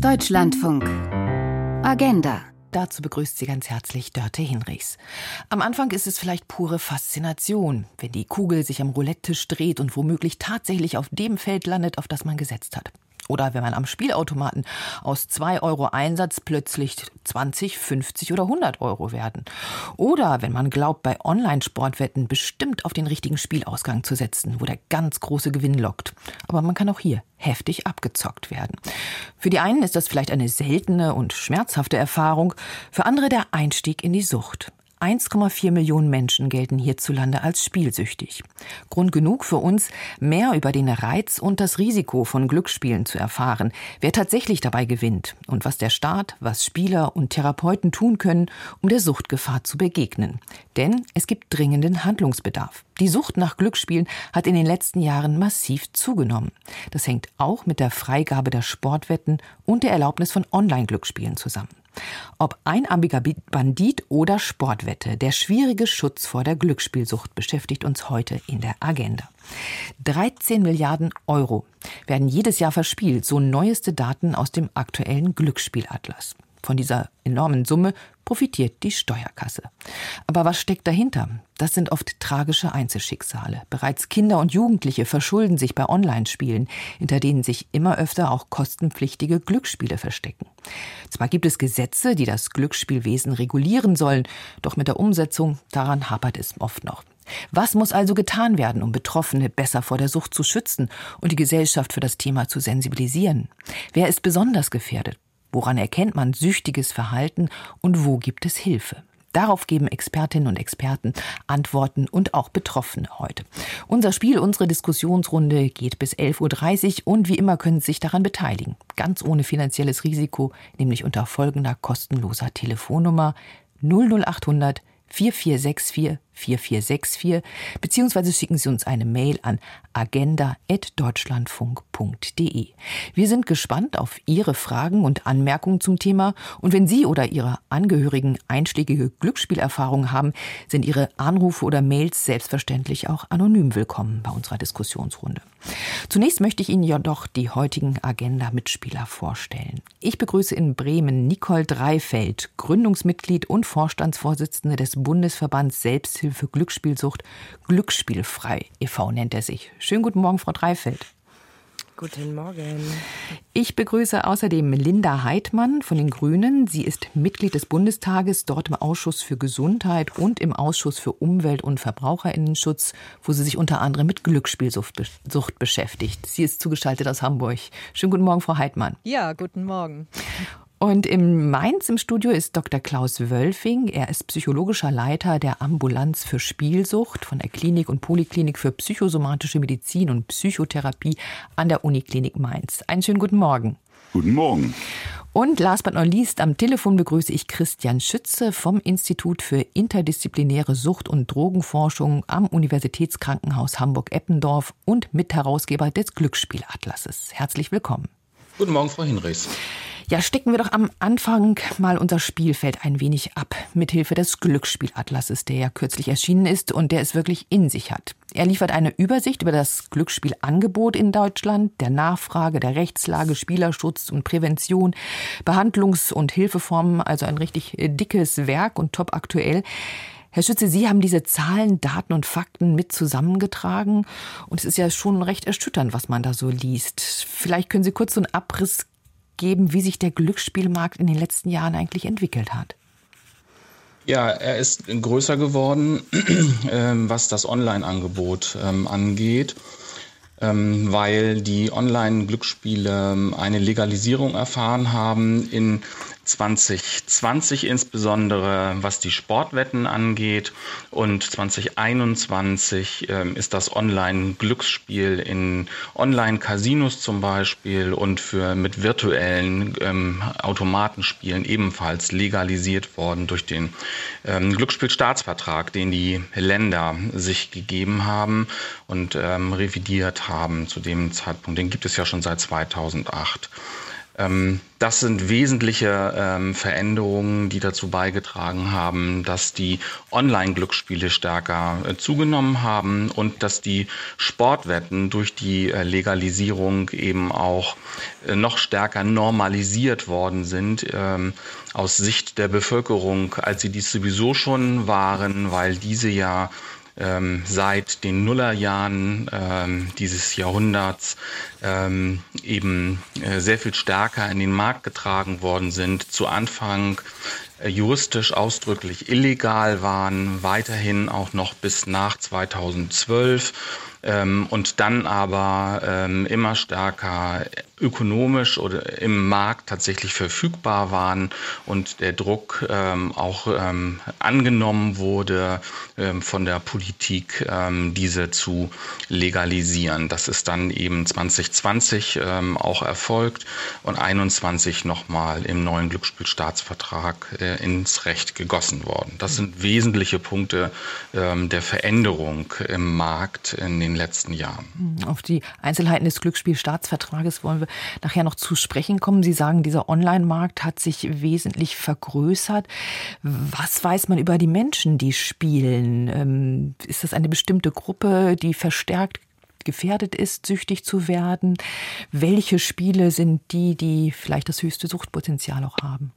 Deutschlandfunk. Agenda. Dazu begrüßt sie ganz herzlich Dörte Hinrichs. Am Anfang ist es vielleicht pure Faszination, wenn die Kugel sich am Roulette-Tisch dreht und womöglich tatsächlich auf dem Feld landet, auf das man gesetzt hat. Oder wenn man am Spielautomaten aus 2 Euro Einsatz plötzlich 20, 50 oder 100 Euro werden. Oder wenn man glaubt, bei Online-Sportwetten bestimmt auf den richtigen Spielausgang zu setzen, wo der ganz große Gewinn lockt. Aber man kann auch hier heftig abgezockt werden. Für die einen ist das vielleicht eine seltene und schmerzhafte Erfahrung, für andere der Einstieg in die Sucht. 1,4 Millionen Menschen gelten hierzulande als spielsüchtig. Grund genug für uns, mehr über den Reiz und das Risiko von Glücksspielen zu erfahren, wer tatsächlich dabei gewinnt und was der Staat, was Spieler und Therapeuten tun können, um der Suchtgefahr zu begegnen. Denn es gibt dringenden Handlungsbedarf. Die Sucht nach Glücksspielen hat in den letzten Jahren massiv zugenommen. Das hängt auch mit der Freigabe der Sportwetten und der Erlaubnis von Online-Glücksspielen zusammen. Ob einarmiger Bandit oder Sportwette, der schwierige Schutz vor der Glücksspielsucht beschäftigt uns heute in der Agenda. 13 Milliarden Euro werden jedes Jahr verspielt, so neueste Daten aus dem aktuellen Glücksspielatlas. Von dieser enormen Summe profitiert die Steuerkasse. Aber was steckt dahinter? Das sind oft tragische Einzelschicksale. Bereits Kinder und Jugendliche verschulden sich bei Online-Spielen, hinter denen sich immer öfter auch kostenpflichtige Glücksspiele verstecken. Zwar gibt es Gesetze, die das Glücksspielwesen regulieren sollen, doch mit der Umsetzung daran hapert es oft noch. Was muss also getan werden, um Betroffene besser vor der Sucht zu schützen und die Gesellschaft für das Thema zu sensibilisieren? Wer ist besonders gefährdet? Woran erkennt man süchtiges Verhalten und wo gibt es Hilfe? Darauf geben Expertinnen und Experten Antworten und auch Betroffene heute. Unser Spiel, unsere Diskussionsrunde geht bis 11.30 Uhr und wie immer können Sie sich daran beteiligen. Ganz ohne finanzielles Risiko, nämlich unter folgender kostenloser Telefonnummer 00800 4464 4464 beziehungsweise schicken Sie uns eine Mail an agenda.deutschlandfunk.de. Wir sind gespannt auf Ihre Fragen und Anmerkungen zum Thema und wenn Sie oder Ihre Angehörigen einschlägige Glücksspielerfahrungen haben, sind Ihre Anrufe oder Mails selbstverständlich auch anonym willkommen bei unserer Diskussionsrunde. Zunächst möchte ich Ihnen jedoch die heutigen Agenda-Mitspieler vorstellen. Ich begrüße in Bremen Nicole Dreifeld, Gründungsmitglied und Vorstandsvorsitzende des Bundesverbands Selbsthilfe Glücksspielsucht Glücksspielfrei e.V. nennt er sich. Schönen guten Morgen, Frau Dreifeld. Guten Morgen. Ich begrüße außerdem Linda Heidmann von den Grünen. Sie ist Mitglied des Bundestages, dort im Ausschuss für Gesundheit und im Ausschuss für Umwelt- und Verbraucherinnenschutz, wo sie sich unter anderem mit Glücksspielsucht beschäftigt. Sie ist zugeschaltet aus Hamburg. Schönen guten Morgen, Frau Heidmann. Ja, guten Morgen. Und in Mainz im Studio ist Dr. Klaus Wölfing. Er ist psychologischer Leiter der Ambulanz für Spielsucht von der Klinik und Poliklinik für psychosomatische Medizin und Psychotherapie an der Uniklinik Mainz. Einen schönen guten Morgen. Guten Morgen. Und last but not least, am Telefon begrüße ich Christian Schütze vom Institut für interdisziplinäre Sucht- und Drogenforschung am Universitätskrankenhaus Hamburg-Eppendorf und Mitherausgeber des Glücksspielatlases. Herzlich willkommen. Guten Morgen, Frau Hinrichs. Ja, stecken wir doch am Anfang mal unser Spielfeld ein wenig ab, mithilfe des Glücksspielatlases, der ja kürzlich erschienen ist und der es wirklich in sich hat. Er liefert eine Übersicht über das Glücksspielangebot in Deutschland, der Nachfrage, der Rechtslage, Spielerschutz und Prävention, Behandlungs- und Hilfeformen, also ein richtig dickes Werk und top aktuell. Herr Schütze, Sie haben diese Zahlen, Daten und Fakten mit zusammengetragen. Und es ist ja schon recht erschütternd, was man da so liest. Vielleicht können Sie kurz so einen Abriss geben, wie sich der Glücksspielmarkt in den letzten Jahren eigentlich entwickelt hat? Ja, er ist größer geworden, ähm, was das Online-Angebot ähm, angeht, ähm, weil die Online-Glücksspiele eine Legalisierung erfahren haben in 2020 insbesondere, was die Sportwetten angeht. Und 2021 ähm, ist das Online-Glücksspiel in Online-Casinos zum Beispiel und für mit virtuellen ähm, Automatenspielen ebenfalls legalisiert worden durch den ähm, Glücksspielstaatsvertrag, den die Länder sich gegeben haben und ähm, revidiert haben zu dem Zeitpunkt. Den gibt es ja schon seit 2008. Ähm, das sind wesentliche ähm, Veränderungen, die dazu beigetragen haben, dass die Online-Glücksspiele stärker äh, zugenommen haben und dass die Sportwetten durch die äh, Legalisierung eben auch äh, noch stärker normalisiert worden sind ähm, aus Sicht der Bevölkerung, als sie dies sowieso schon waren, weil diese ja ähm, seit den Nullerjahren ähm, dieses Jahrhunderts ähm, eben äh, sehr viel stärker in den Markt getragen worden sind. Zu Anfang äh, juristisch ausdrücklich illegal waren, weiterhin auch noch bis nach 2012 ähm, und dann aber ähm, immer stärker ökonomisch oder im Markt tatsächlich verfügbar waren und der Druck ähm, auch ähm, angenommen wurde ähm, von der Politik, ähm, diese zu legalisieren. Das ist dann eben 2020 ähm, auch erfolgt und 21 nochmal im neuen Glücksspielstaatsvertrag äh, ins Recht gegossen worden. Das sind wesentliche Punkte ähm, der Veränderung im Markt in den letzten Jahren. Auf die Einzelheiten des Glücksspielstaatsvertrages wollen wir nachher noch zu sprechen kommen. Sie sagen, dieser Online-Markt hat sich wesentlich vergrößert. Was weiß man über die Menschen, die spielen? Ähm, ist das eine bestimmte Gruppe, die verstärkt gefährdet ist, süchtig zu werden? Welche Spiele sind die, die vielleicht das höchste Suchtpotenzial auch haben?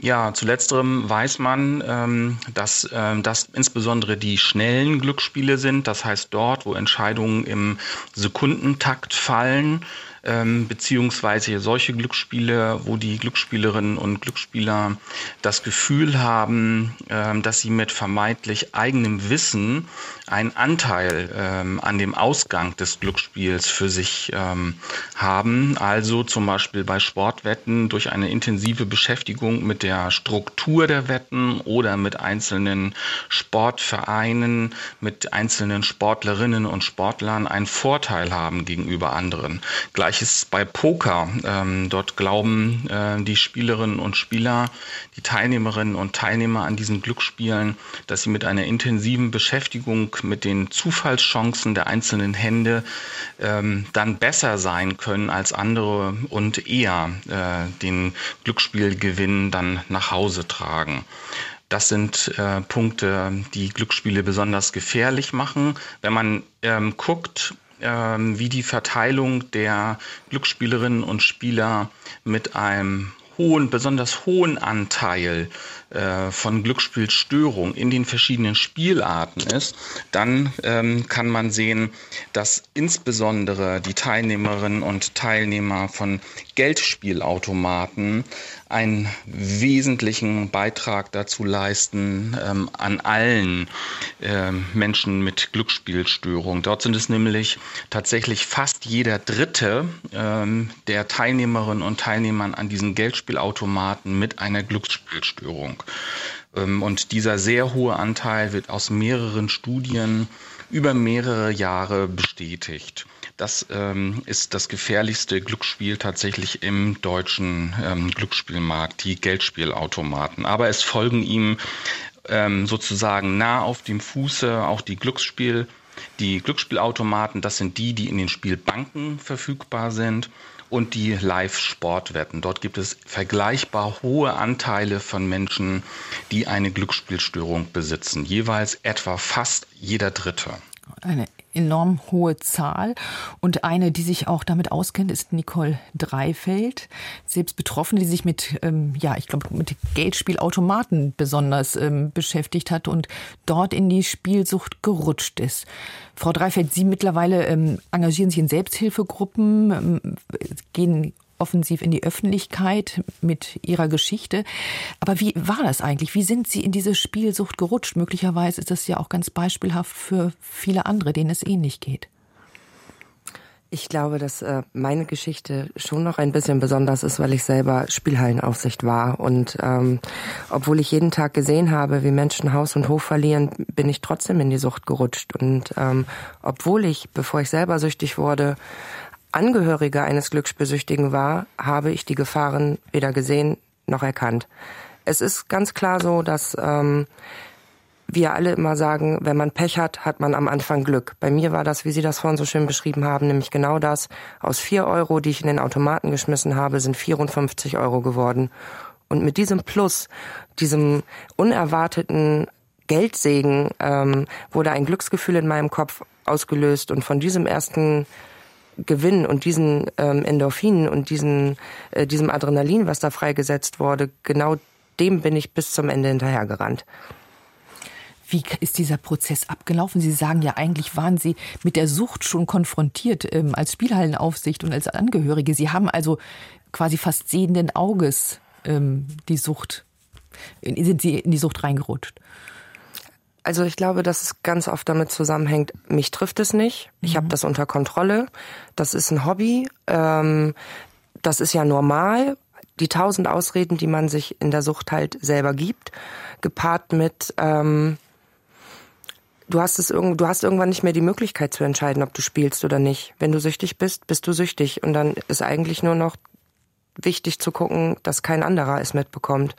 Ja, zu letzterem weiß man, ähm, dass ähm, das insbesondere die schnellen Glücksspiele sind. Das heißt dort, wo Entscheidungen im Sekundentakt fallen ähm, beziehungsweise solche Glücksspiele, wo die Glücksspielerinnen und Glücksspieler das Gefühl haben, dass sie mit vermeintlich eigenem Wissen einen Anteil ähm, an dem Ausgang des Glücksspiels für sich ähm, haben. Also zum Beispiel bei Sportwetten durch eine intensive Beschäftigung mit der Struktur der Wetten oder mit einzelnen Sportvereinen, mit einzelnen Sportlerinnen und Sportlern einen Vorteil haben gegenüber anderen. Gleich Gleiches bei Poker. Ähm, dort glauben äh, die Spielerinnen und Spieler, die Teilnehmerinnen und Teilnehmer an diesen Glücksspielen, dass sie mit einer intensiven Beschäftigung mit den Zufallschancen der einzelnen Hände ähm, dann besser sein können als andere und eher äh, den Glücksspielgewinn dann nach Hause tragen. Das sind äh, Punkte, die Glücksspiele besonders gefährlich machen. Wenn man ähm, guckt, ähm, wie die Verteilung der Glücksspielerinnen und Spieler mit einem hohen, besonders hohen Anteil äh, von Glücksspielstörung in den verschiedenen Spielarten ist, dann ähm, kann man sehen, dass insbesondere die Teilnehmerinnen und Teilnehmer von Geldspielautomaten einen wesentlichen Beitrag dazu leisten ähm, an allen ähm, Menschen mit Glücksspielstörung. Dort sind es nämlich tatsächlich fast jeder Dritte ähm, der Teilnehmerinnen und Teilnehmern an diesen Geldspielautomaten mit einer Glücksspielstörung. Ähm, und dieser sehr hohe Anteil wird aus mehreren Studien über mehrere Jahre bestätigt. Das ähm, ist das gefährlichste Glücksspiel tatsächlich im deutschen ähm, Glücksspielmarkt, die Geldspielautomaten. Aber es folgen ihm ähm, sozusagen nah auf dem Fuße auch die Glücksspiel, die Glücksspielautomaten. Das sind die, die in den Spielbanken verfügbar sind und die Live-Sportwetten. Dort gibt es vergleichbar hohe Anteile von Menschen, die eine Glücksspielstörung besitzen. Jeweils etwa fast jeder Dritte. Eine enorm hohe Zahl. Und eine, die sich auch damit auskennt, ist Nicole Dreifeld. Selbst Betroffene, die sich mit, ähm, ja, ich glaube, mit Geldspielautomaten besonders ähm, beschäftigt hat und dort in die Spielsucht gerutscht ist. Frau Dreifeld, Sie mittlerweile ähm, engagieren sich in Selbsthilfegruppen, ähm, gehen offensiv in die Öffentlichkeit mit ihrer Geschichte. Aber wie war das eigentlich? Wie sind Sie in diese Spielsucht gerutscht? Möglicherweise ist das ja auch ganz beispielhaft für viele andere, denen es ähnlich geht. Ich glaube, dass äh, meine Geschichte schon noch ein bisschen besonders ist, weil ich selber Spielhallenaufsicht war. Und ähm, obwohl ich jeden Tag gesehen habe, wie Menschen Haus und Hof verlieren, bin ich trotzdem in die Sucht gerutscht. Und ähm, obwohl ich, bevor ich selber süchtig wurde, Angehöriger eines Glücksspielsüchtigen war, habe ich die Gefahren weder gesehen noch erkannt. Es ist ganz klar so, dass ähm, wir alle immer sagen, wenn man Pech hat, hat man am Anfang Glück. Bei mir war das, wie Sie das vorhin so schön beschrieben haben, nämlich genau das. Aus vier Euro, die ich in den Automaten geschmissen habe, sind 54 Euro geworden. Und mit diesem Plus, diesem unerwarteten Geldsegen, ähm, wurde ein Glücksgefühl in meinem Kopf ausgelöst. Und von diesem ersten Gewinn und diesen ähm, Endorphinen und diesen, äh, diesem Adrenalin, was da freigesetzt wurde, genau dem bin ich bis zum Ende hinterhergerannt. Wie ist dieser Prozess abgelaufen? Sie sagen ja, eigentlich waren Sie mit der Sucht schon konfrontiert ähm, als Spielhallenaufsicht und als Angehörige. Sie haben also quasi fast sehenden Auges ähm, die Sucht, sind Sie in die Sucht reingerutscht? Also ich glaube, dass es ganz oft damit zusammenhängt, mich trifft es nicht. Ich mhm. habe das unter Kontrolle. Das ist ein Hobby. Ähm, das ist ja normal. Die tausend Ausreden, die man sich in der Sucht halt selber gibt, gepaart mit ähm, du hast es irgend, du hast irgendwann nicht mehr die Möglichkeit zu entscheiden, ob du spielst oder nicht. Wenn du süchtig bist, bist du süchtig und dann ist eigentlich nur noch wichtig zu gucken, dass kein anderer es mitbekommt.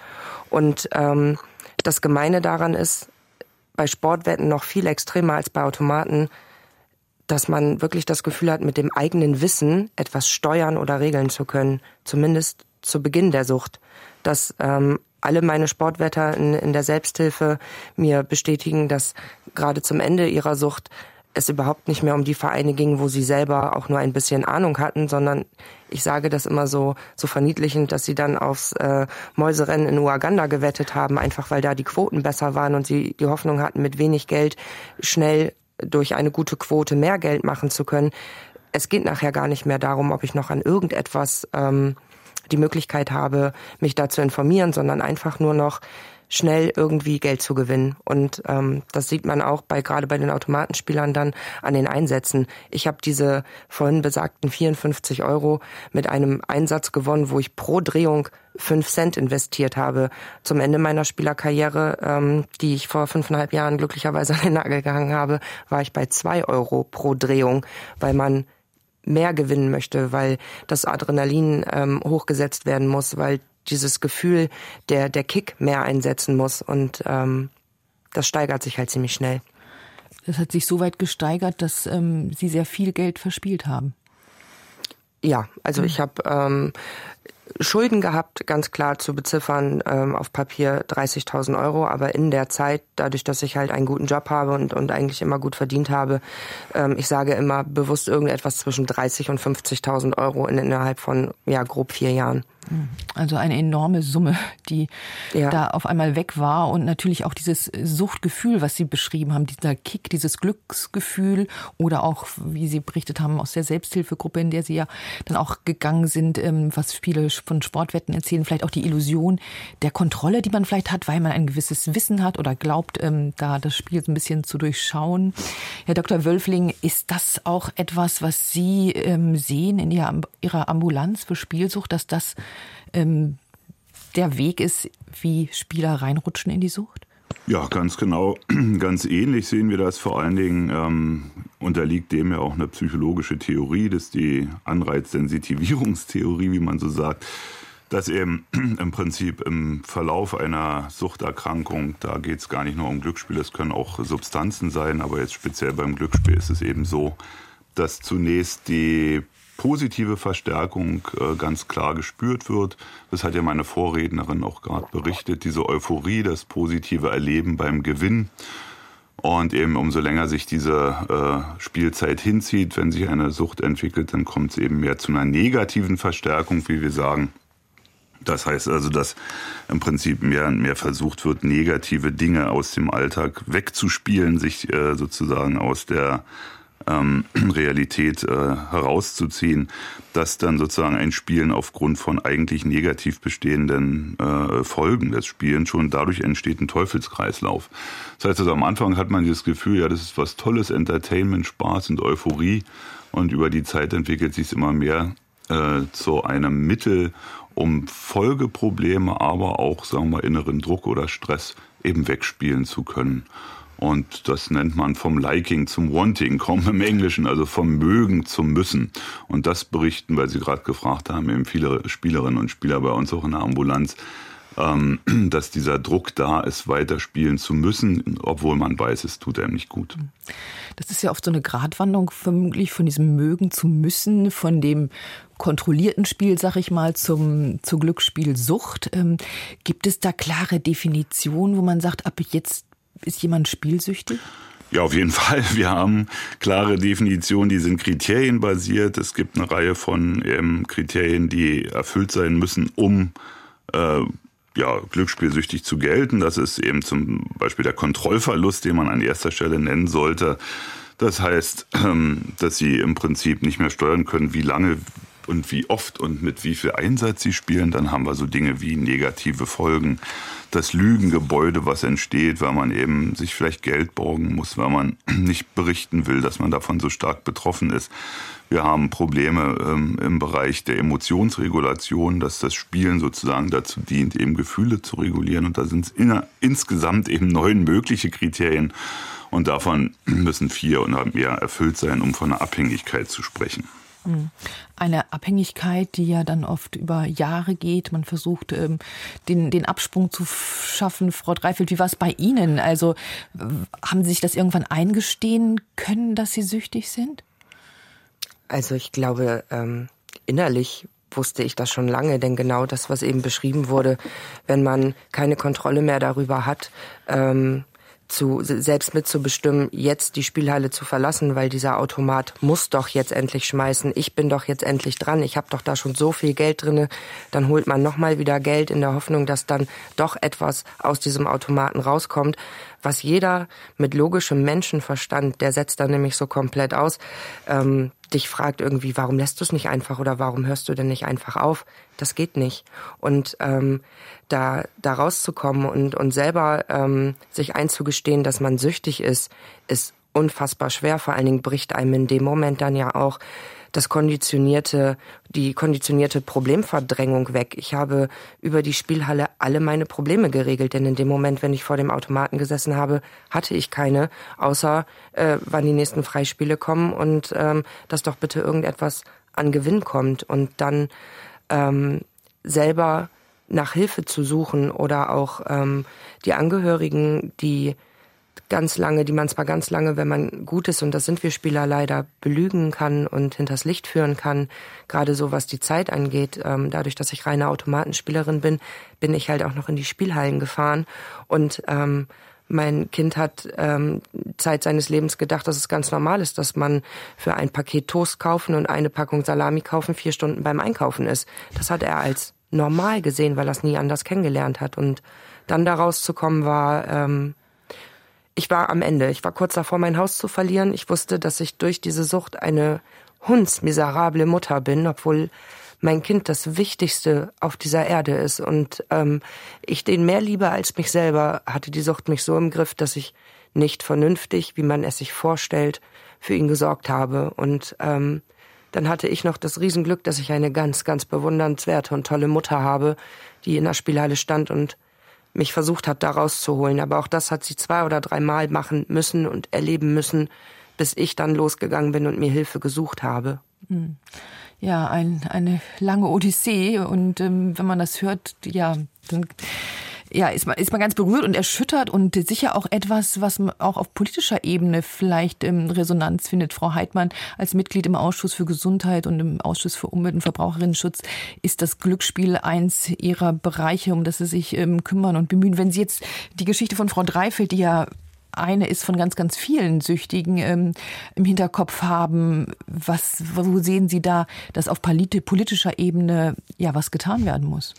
Und ähm, das Gemeine daran ist, bei Sportwetten noch viel extremer als bei Automaten, dass man wirklich das Gefühl hat, mit dem eigenen Wissen etwas steuern oder regeln zu können, zumindest zu Beginn der Sucht. Dass ähm, alle meine Sportwetter in, in der Selbsthilfe mir bestätigen, dass gerade zum Ende ihrer Sucht es überhaupt nicht mehr um die Vereine ging, wo sie selber auch nur ein bisschen Ahnung hatten, sondern ich sage das immer so so verniedlichend, dass sie dann aufs äh, Mäuserennen in Uganda gewettet haben, einfach weil da die Quoten besser waren und sie die Hoffnung hatten, mit wenig Geld schnell durch eine gute Quote mehr Geld machen zu können. Es geht nachher gar nicht mehr darum, ob ich noch an irgendetwas ähm, die Möglichkeit habe, mich da zu informieren, sondern einfach nur noch schnell irgendwie Geld zu gewinnen. Und ähm, das sieht man auch bei gerade bei den Automatenspielern dann an den Einsätzen. Ich habe diese vorhin besagten 54 Euro mit einem Einsatz gewonnen, wo ich pro Drehung fünf Cent investiert habe. Zum Ende meiner Spielerkarriere, ähm, die ich vor fünfeinhalb Jahren glücklicherweise an den Nagel gehangen habe, war ich bei zwei Euro pro Drehung, weil man mehr gewinnen möchte, weil das Adrenalin ähm, hochgesetzt werden muss, weil dieses Gefühl der, der Kick mehr einsetzen muss. Und ähm, das steigert sich halt ziemlich schnell. Das hat sich so weit gesteigert, dass ähm, Sie sehr viel Geld verspielt haben. Ja, also ich habe ähm, Schulden gehabt, ganz klar zu beziffern, ähm, auf Papier 30.000 Euro, aber in der Zeit, dadurch, dass ich halt einen guten Job habe und, und eigentlich immer gut verdient habe, ähm, ich sage immer bewusst irgendetwas zwischen 30 und 50.000 Euro in, innerhalb von ja grob vier Jahren. Also eine enorme Summe, die ja. da auf einmal weg war und natürlich auch dieses Suchtgefühl, was Sie beschrieben haben, dieser Kick, dieses Glücksgefühl oder auch, wie Sie berichtet haben, aus der Selbsthilfegruppe, in der Sie ja dann auch gegangen sind, ähm, was viele von Sportwetten erzählen, vielleicht auch die Illusion der Kontrolle, die man vielleicht hat, weil man ein gewisses Wissen hat oder glaubt, ähm, da das Spiel so ein bisschen zu durchschauen. Herr Dr. Wölfling, ist das auch etwas, was Sie ähm, sehen in Ihrer Ambulanz für Spielsucht, dass das ähm, der Weg ist, wie Spieler reinrutschen in die Sucht? Ja, ganz genau. Ganz ähnlich sehen wir das. Vor allen Dingen ähm, unterliegt dem ja auch eine psychologische Theorie, das ist die Anreizsensitivierungstheorie, wie man so sagt, dass eben im Prinzip im Verlauf einer Suchterkrankung, da geht es gar nicht nur um Glücksspiel, es können auch Substanzen sein, aber jetzt speziell beim Glücksspiel ist es eben so, dass zunächst die positive Verstärkung äh, ganz klar gespürt wird. Das hat ja meine Vorrednerin auch gerade berichtet, diese Euphorie, das positive Erleben beim Gewinn. Und eben umso länger sich diese äh, Spielzeit hinzieht, wenn sich eine Sucht entwickelt, dann kommt es eben mehr zu einer negativen Verstärkung, wie wir sagen. Das heißt also, dass im Prinzip mehr und mehr versucht wird, negative Dinge aus dem Alltag wegzuspielen, sich äh, sozusagen aus der ähm, Realität äh, herauszuziehen, dass dann sozusagen ein Spielen aufgrund von eigentlich negativ bestehenden äh, Folgen des Spielens schon dadurch entsteht ein Teufelskreislauf. Das heißt also am Anfang hat man dieses Gefühl, ja, das ist was Tolles, Entertainment, Spaß und Euphorie und über die Zeit entwickelt sich es immer mehr äh, zu einem Mittel, um Folgeprobleme, aber auch, sagen wir, inneren Druck oder Stress eben wegspielen zu können. Und das nennt man vom Liking zum Wanting, kaum im Englischen, also vom Mögen zum Müssen. Und das berichten, weil Sie gerade gefragt haben, eben viele Spielerinnen und Spieler bei uns auch in der Ambulanz, ähm, dass dieser Druck da ist, weiterspielen zu müssen, obwohl man weiß, es tut einem nicht gut. Das ist ja oft so eine Gratwanderung vermutlich von diesem Mögen zu müssen, von dem kontrollierten Spiel, sag ich mal, zum, zur Glücksspielsucht. Ähm, gibt es da klare Definitionen, wo man sagt, ab jetzt ist jemand spielsüchtig? Ja, auf jeden Fall. Wir haben klare Definitionen, die sind kriterienbasiert. Es gibt eine Reihe von ähm, Kriterien, die erfüllt sein müssen, um äh, ja, glücksspielsüchtig zu gelten. Das ist eben zum Beispiel der Kontrollverlust, den man an erster Stelle nennen sollte. Das heißt, ähm, dass sie im Prinzip nicht mehr steuern können, wie lange und wie oft und mit wie viel Einsatz sie spielen. Dann haben wir so Dinge wie negative Folgen. Das Lügengebäude, was entsteht, weil man eben sich vielleicht Geld borgen muss, weil man nicht berichten will, dass man davon so stark betroffen ist. Wir haben Probleme ähm, im Bereich der Emotionsregulation, dass das Spielen sozusagen dazu dient, eben Gefühle zu regulieren. Und da sind es insgesamt eben neun mögliche Kriterien. Und davon müssen vier oder mehr erfüllt sein, um von einer Abhängigkeit zu sprechen. Hm. Eine Abhängigkeit, die ja dann oft über Jahre geht. Man versucht, ähm, den, den Absprung zu schaffen. Frau Dreifeld, wie war es bei Ihnen? Also haben Sie sich das irgendwann eingestehen können, dass Sie süchtig sind? Also ich glaube, ähm, innerlich wusste ich das schon lange, denn genau das, was eben beschrieben wurde, wenn man keine Kontrolle mehr darüber hat, ähm, zu, selbst mitzubestimmen, jetzt die Spielhalle zu verlassen, weil dieser Automat muss doch jetzt endlich schmeißen. Ich bin doch jetzt endlich dran. Ich habe doch da schon so viel Geld drinne. Dann holt man nochmal wieder Geld in der Hoffnung, dass dann doch etwas aus diesem Automaten rauskommt. Was jeder mit logischem Menschenverstand, der setzt dann nämlich so komplett aus, ähm, dich fragt irgendwie, warum lässt du es nicht einfach oder warum hörst du denn nicht einfach auf? Das geht nicht. Und ähm, da, da rauszukommen und, und selber ähm, sich einzugestehen, dass man süchtig ist, ist unfassbar schwer. Vor allen Dingen bricht einem in dem Moment dann ja auch das konditionierte, die konditionierte Problemverdrängung weg. Ich habe über die Spielhalle alle meine Probleme geregelt, denn in dem Moment, wenn ich vor dem Automaten gesessen habe, hatte ich keine, außer äh, wann die nächsten Freispiele kommen und ähm, dass doch bitte irgendetwas an Gewinn kommt und dann ähm, selber nach Hilfe zu suchen oder auch ähm, die Angehörigen, die ganz lange, die man zwar ganz lange, wenn man gut ist, und das sind wir Spieler leider, belügen kann und hinters Licht führen kann, gerade so was die Zeit angeht. Ähm, dadurch, dass ich reine Automatenspielerin bin, bin ich halt auch noch in die Spielhallen gefahren und ähm, mein Kind hat ähm, Zeit seines Lebens gedacht, dass es ganz normal ist, dass man für ein Paket Toast kaufen und eine Packung Salami kaufen vier Stunden beim Einkaufen ist. Das hat er als normal gesehen, weil er es nie anders kennengelernt hat. Und dann daraus zu kommen war, ähm, ich war am Ende. Ich war kurz davor, mein Haus zu verlieren. Ich wusste, dass ich durch diese Sucht eine hundsmiserable Mutter bin, obwohl mein Kind das Wichtigste auf dieser Erde ist und ähm, ich den mehr liebe als mich selber, hatte die Sucht mich so im Griff, dass ich nicht vernünftig, wie man es sich vorstellt, für ihn gesorgt habe. Und ähm, dann hatte ich noch das Riesenglück, dass ich eine ganz, ganz bewundernswerte und tolle Mutter habe, die in der Spielhalle stand und mich versucht hat, da rauszuholen. Aber auch das hat sie zwei oder dreimal machen müssen und erleben müssen, bis ich dann losgegangen bin und mir Hilfe gesucht habe. Hm. Ja, ein, eine lange Odyssee. Und ähm, wenn man das hört, ja, dann ja, ist man, ist man ganz berührt und erschüttert und sicher auch etwas, was auch auf politischer Ebene vielleicht ähm, Resonanz findet. Frau Heidmann, als Mitglied im Ausschuss für Gesundheit und im Ausschuss für Umwelt und Verbraucherinnenschutz, ist das Glücksspiel eins Ihrer Bereiche, um das Sie sich ähm, kümmern und bemühen. Wenn Sie jetzt die Geschichte von Frau Dreifeld, die ja eine ist von ganz, ganz vielen Süchtigen ähm, im Hinterkopf haben. Was, wo sehen Sie da, dass auf politischer Ebene ja was getan werden muss?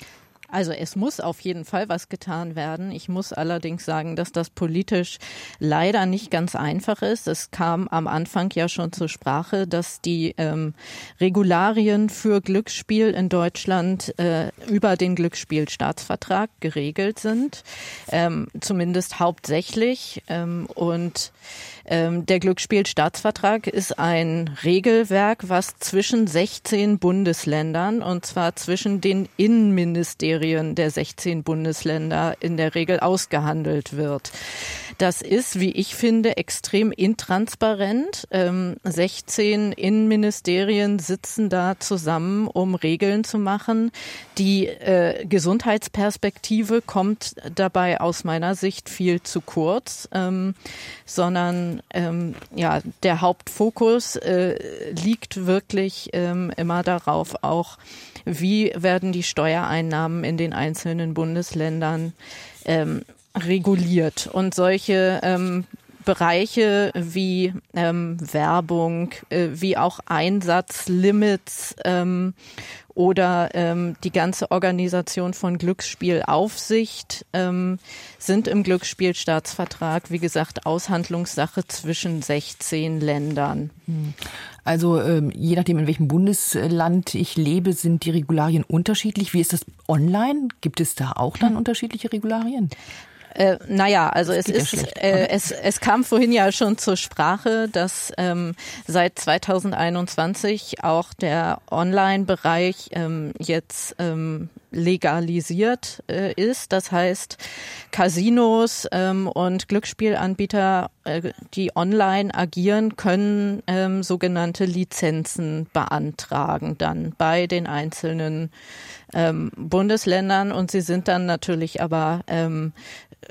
Also es muss auf jeden Fall was getan werden. Ich muss allerdings sagen, dass das politisch leider nicht ganz einfach ist. Es kam am Anfang ja schon zur Sprache, dass die ähm, Regularien für Glücksspiel in Deutschland äh, über den Glücksspielstaatsvertrag geregelt sind, ähm, zumindest hauptsächlich. Ähm, und ähm, der Glücksspielstaatsvertrag ist ein Regelwerk, was zwischen 16 Bundesländern und zwar zwischen den Innenministerien der 16 Bundesländer in der Regel ausgehandelt wird. Das ist, wie ich finde, extrem intransparent. Ähm, 16 Innenministerien sitzen da zusammen, um Regeln zu machen. Die äh, Gesundheitsperspektive kommt dabei aus meiner Sicht viel zu kurz, ähm, sondern ähm, ja, der Hauptfokus äh, liegt wirklich ähm, immer darauf, auch wie werden die Steuereinnahmen in den einzelnen Bundesländern ähm, reguliert. Und solche ähm, Bereiche wie ähm, Werbung, äh, wie auch Einsatzlimits ähm, oder ähm, die ganze Organisation von Glücksspielaufsicht ähm, sind im Glücksspielstaatsvertrag, wie gesagt, Aushandlungssache zwischen 16 Ländern. Hm. Also ähm, je nachdem, in welchem Bundesland ich lebe, sind die Regularien unterschiedlich. Wie ist das online? Gibt es da auch dann hm. unterschiedliche Regularien? Äh, naja, also es ist, ja äh, es, es kam vorhin ja schon zur Sprache, dass ähm, seit 2021 auch der Online-Bereich ähm, jetzt ähm, legalisiert äh, ist. Das heißt, Casinos ähm, und Glücksspielanbieter, äh, die online agieren, können ähm, sogenannte Lizenzen beantragen dann bei den einzelnen ähm, Bundesländern und sie sind dann natürlich aber ähm,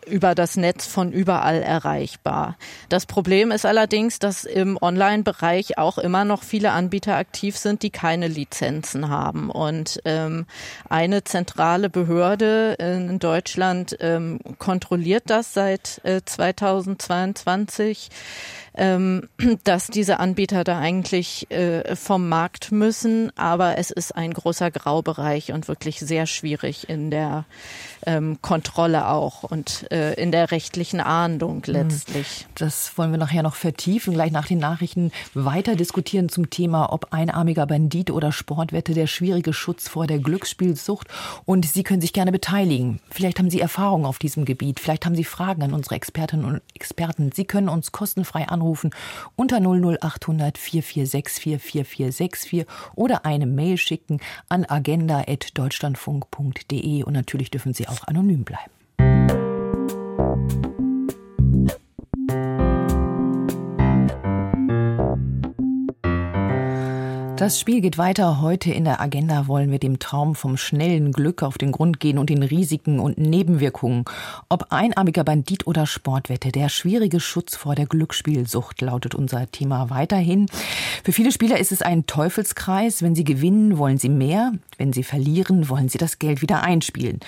über das Netz von überall erreichbar. Das Problem ist allerdings, dass im Online-Bereich auch immer noch viele Anbieter aktiv sind, die keine Lizenzen haben. Und ähm, eine zentrale Behörde in Deutschland ähm, kontrolliert das seit äh, 2022 ähm, dass diese Anbieter da eigentlich äh, vom Markt müssen, aber es ist ein großer Graubereich und wirklich sehr schwierig in der ähm, Kontrolle auch und äh, in der rechtlichen Ahndung hm. letztlich. Das wollen wir nachher noch vertiefen, gleich nach den Nachrichten weiter diskutieren zum Thema, ob einarmiger Bandit oder Sportwette der schwierige Schutz vor der Glücksspielsucht. Und Sie können sich gerne beteiligen. Vielleicht haben Sie Erfahrungen auf diesem Gebiet, vielleicht haben Sie Fragen an unsere Expertinnen und Experten. Sie können uns kostenfrei anrufen unter 00800 4464 4464 oder eine Mail schicken an agenda.deutschlandfunk.de und natürlich dürfen Sie auch anonym bleiben. Das Spiel geht weiter. Heute in der Agenda wollen wir dem Traum vom schnellen Glück auf den Grund gehen und den Risiken und Nebenwirkungen. Ob einarmiger Bandit oder Sportwette, der schwierige Schutz vor der Glücksspielsucht lautet unser Thema weiterhin. Für viele Spieler ist es ein Teufelskreis. Wenn sie gewinnen, wollen sie mehr. Wenn sie verlieren, wollen sie das Geld wieder einspielen.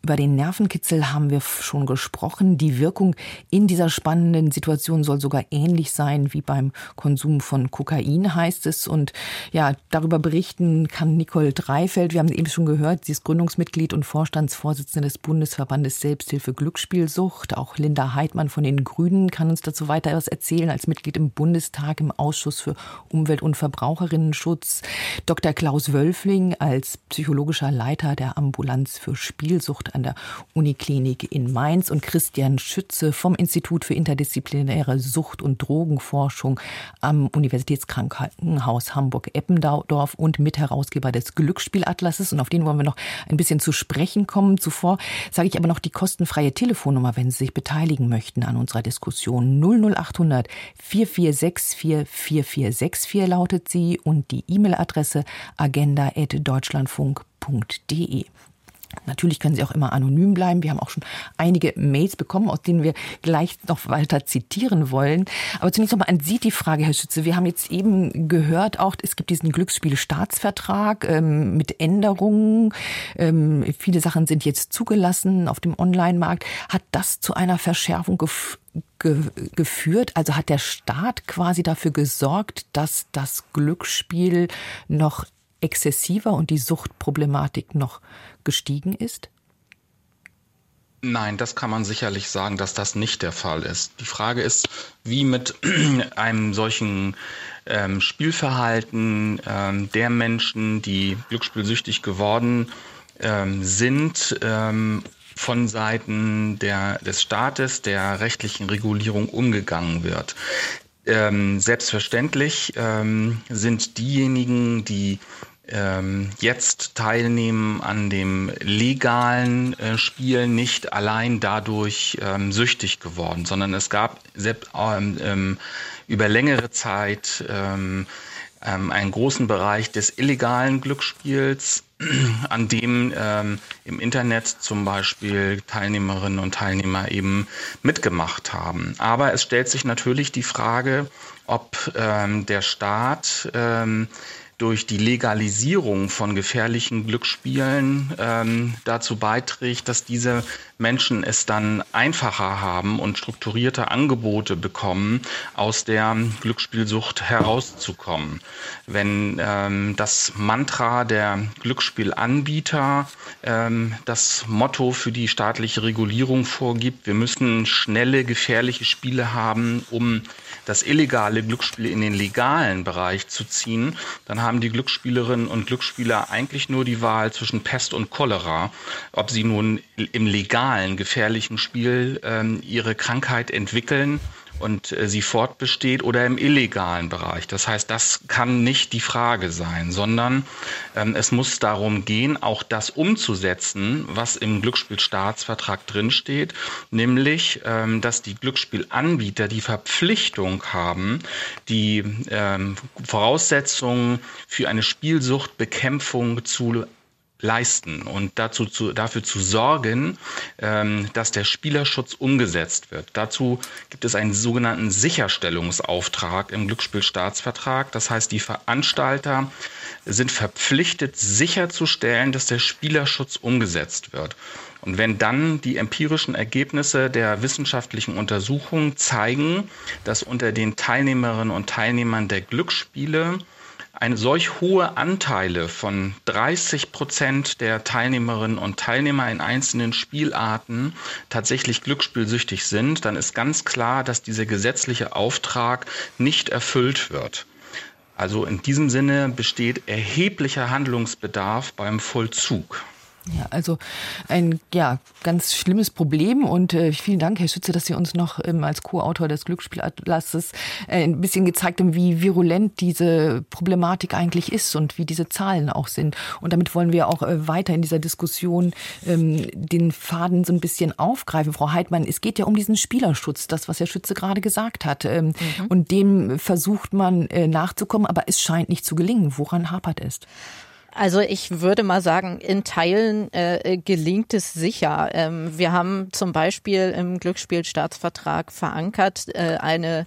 Über den Nervenkitzel haben wir schon gesprochen. Die Wirkung in dieser spannenden Situation soll sogar ähnlich sein wie beim Konsum von Kokain, heißt es. Und ja, darüber berichten kann Nicole Dreifeld. Wir haben eben schon gehört, sie ist Gründungsmitglied und Vorstandsvorsitzende des Bundesverbandes Selbsthilfe Glücksspielsucht. Auch Linda Heidmann von den Grünen kann uns dazu weiter etwas erzählen als Mitglied im Bundestag im Ausschuss für Umwelt- und Verbraucherinnenschutz. Dr. Klaus Wölfling als psychologischer Leiter der Ambulanz für Spielsucht an der Uniklinik in Mainz und Christian Schütze vom Institut für interdisziplinäre Sucht- und Drogenforschung am Universitätskrankenhaus Hamburg-Eppen Eppendorf und Mitherausgeber des Glücksspielatlases. Und auf den wollen wir noch ein bisschen zu sprechen kommen. Zuvor sage ich aber noch die kostenfreie Telefonnummer, wenn Sie sich beteiligen möchten an unserer Diskussion. 00800 4464 4464 lautet sie und die E-Mail-Adresse agenda.deutschlandfunk.de. Natürlich können Sie auch immer anonym bleiben. Wir haben auch schon einige Mails bekommen, aus denen wir gleich noch weiter zitieren wollen. Aber zunächst noch mal an Sie die Frage, Herr Schütze. Wir haben jetzt eben gehört, auch es gibt diesen Glücksspielstaatsvertrag ähm, mit Änderungen. Ähm, viele Sachen sind jetzt zugelassen auf dem Online-Markt. Hat das zu einer Verschärfung gef ge geführt? Also hat der Staat quasi dafür gesorgt, dass das Glücksspiel noch exzessiver und die Suchtproblematik noch gestiegen ist? Nein, das kann man sicherlich sagen, dass das nicht der Fall ist. Die Frage ist, wie mit einem solchen ähm, Spielverhalten ähm, der Menschen, die glücksspielsüchtig geworden ähm, sind, ähm, von Seiten der, des Staates, der rechtlichen Regulierung umgegangen wird. Ähm, selbstverständlich ähm, sind diejenigen, die ähm, jetzt teilnehmen an dem legalen äh, Spiel nicht allein dadurch ähm, süchtig geworden, sondern es gab selbst, ähm, ähm, über längere Zeit ähm, einen großen Bereich des illegalen Glücksspiels, an dem ähm, im Internet zum Beispiel Teilnehmerinnen und Teilnehmer eben mitgemacht haben. Aber es stellt sich natürlich die Frage, ob ähm, der Staat ähm, durch die Legalisierung von gefährlichen Glücksspielen ähm, dazu beiträgt, dass diese Menschen es dann einfacher haben und strukturierte Angebote bekommen, aus der Glücksspielsucht herauszukommen. Wenn ähm, das Mantra der Glücksspielanbieter ähm, das Motto für die staatliche Regulierung vorgibt, wir müssen schnelle, gefährliche Spiele haben, um das illegale Glücksspiel in den legalen Bereich zu ziehen, dann haben die Glücksspielerinnen und Glücksspieler eigentlich nur die Wahl zwischen Pest und Cholera, ob sie nun im legalen, gefährlichen Spiel ähm, ihre Krankheit entwickeln und äh, sie fortbesteht oder im illegalen Bereich. Das heißt, das kann nicht die Frage sein, sondern ähm, es muss darum gehen, auch das umzusetzen, was im Glücksspielstaatsvertrag drinsteht, nämlich, ähm, dass die Glücksspielanbieter die Verpflichtung haben, die ähm, Voraussetzungen für eine Spielsuchtbekämpfung zu leisten und dazu zu, dafür zu sorgen, ähm, dass der Spielerschutz umgesetzt wird. Dazu gibt es einen sogenannten Sicherstellungsauftrag im Glücksspielstaatsvertrag. Das heißt, die Veranstalter sind verpflichtet, sicherzustellen, dass der Spielerschutz umgesetzt wird. Und wenn dann die empirischen Ergebnisse der wissenschaftlichen Untersuchung zeigen, dass unter den Teilnehmerinnen und Teilnehmern der Glücksspiele eine solch hohe Anteile von 30 Prozent der Teilnehmerinnen und Teilnehmer in einzelnen Spielarten tatsächlich glücksspielsüchtig sind, dann ist ganz klar, dass dieser gesetzliche Auftrag nicht erfüllt wird. Also in diesem Sinne besteht erheblicher Handlungsbedarf beim Vollzug. Ja, also ein ja ganz schlimmes Problem und äh, vielen Dank, Herr Schütze, dass Sie uns noch ähm, als Co-Autor des Glücksspielatlases äh, ein bisschen gezeigt haben, wie virulent diese Problematik eigentlich ist und wie diese Zahlen auch sind. Und damit wollen wir auch äh, weiter in dieser Diskussion ähm, den Faden so ein bisschen aufgreifen. Frau Heidmann, es geht ja um diesen Spielerschutz, das, was Herr Schütze gerade gesagt hat. Ähm, mhm. Und dem versucht man äh, nachzukommen, aber es scheint nicht zu gelingen. Woran hapert es? Also ich würde mal sagen, in Teilen äh, gelingt es sicher. Ähm, wir haben zum Beispiel im Glücksspielstaatsvertrag verankert äh, eine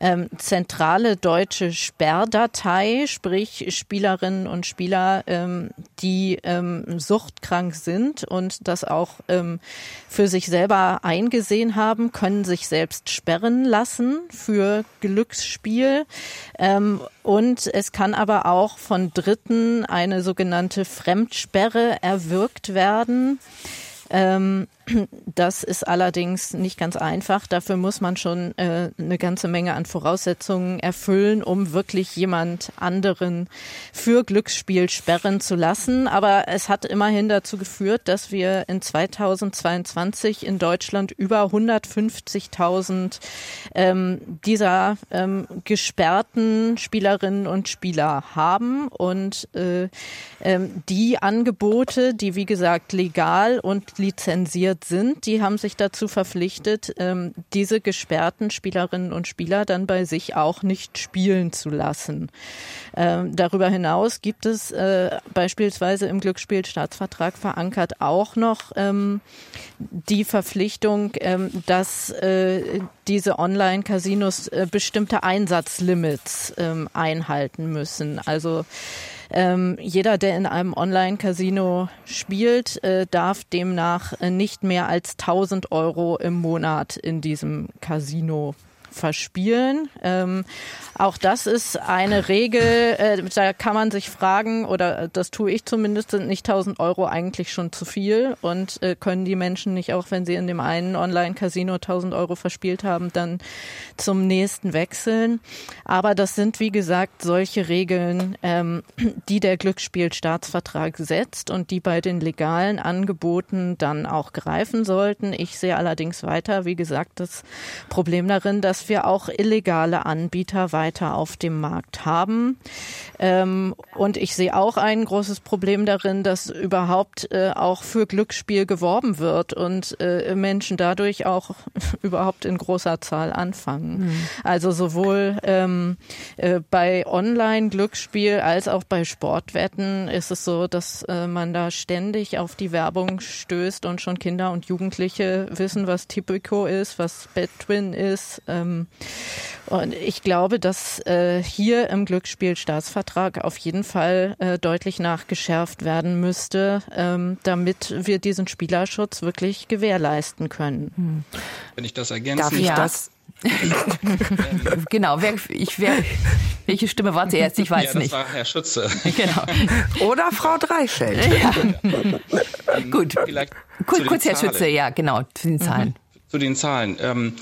ähm, zentrale deutsche Sperrdatei, sprich Spielerinnen und Spieler, ähm, die ähm, suchtkrank sind und das auch ähm, für sich selber eingesehen haben, können sich selbst sperren lassen für Glücksspiel. Ähm, und es kann aber auch von Dritten eine sogenannte Fremdsperre erwirkt werden. Ähm, das ist allerdings nicht ganz einfach. Dafür muss man schon äh, eine ganze Menge an Voraussetzungen erfüllen, um wirklich jemand anderen für Glücksspiel sperren zu lassen. Aber es hat immerhin dazu geführt, dass wir in 2022 in Deutschland über 150.000 ähm, dieser ähm, gesperrten Spielerinnen und Spieler haben. Und äh, ähm, die Angebote, die wie gesagt legal und lizenziert sind, die haben sich dazu verpflichtet, ähm, diese gesperrten Spielerinnen und Spieler dann bei sich auch nicht spielen zu lassen. Ähm, darüber hinaus gibt es äh, beispielsweise im Glücksspielstaatsvertrag verankert auch noch ähm, die Verpflichtung, ähm, dass äh, diese Online-Casinos äh, bestimmte Einsatzlimits ähm, einhalten müssen. Also ähm, jeder, der in einem Online-Casino spielt, äh, darf demnach äh, nicht mehr als 1000 Euro im Monat in diesem Casino verspielen. Ähm, auch das ist eine Regel, äh, da kann man sich fragen, oder das tue ich zumindest, sind nicht 1000 Euro eigentlich schon zu viel und äh, können die Menschen nicht, auch wenn sie in dem einen Online-Casino 1000 Euro verspielt haben, dann zum nächsten wechseln. Aber das sind, wie gesagt, solche Regeln, ähm, die der Glücksspielstaatsvertrag setzt und die bei den legalen Angeboten dann auch greifen sollten. Ich sehe allerdings weiter, wie gesagt, das Problem darin, dass dass wir auch illegale Anbieter weiter auf dem Markt haben. Ähm, und ich sehe auch ein großes Problem darin, dass überhaupt äh, auch für Glücksspiel geworben wird und äh, Menschen dadurch auch überhaupt in großer Zahl anfangen. Mhm. Also sowohl ähm, äh, bei Online-Glücksspiel als auch bei Sportwetten ist es so, dass äh, man da ständig auf die Werbung stößt und schon Kinder und Jugendliche wissen, was Tipico ist, was Betwin ist. Ähm, und ich glaube, dass äh, hier im Glücksspielstaatsvertrag Vertrag auf jeden Fall äh, deutlich nachgeschärft werden müsste, ähm, damit wir diesen Spielerschutz wirklich gewährleisten können. Hm. Wenn ich das ergänzen Darf ich ja. das? genau, wer, ich, wer, welche Stimme war zuerst? Ich weiß ja, das nicht. war Herr Schütze. Genau. Oder Frau Dreischelt. Ja. Gut. Kurz, kurz Herr Schütze, ja, genau, zu den Zahlen. Mhm. Zu den Zahlen. Ähm,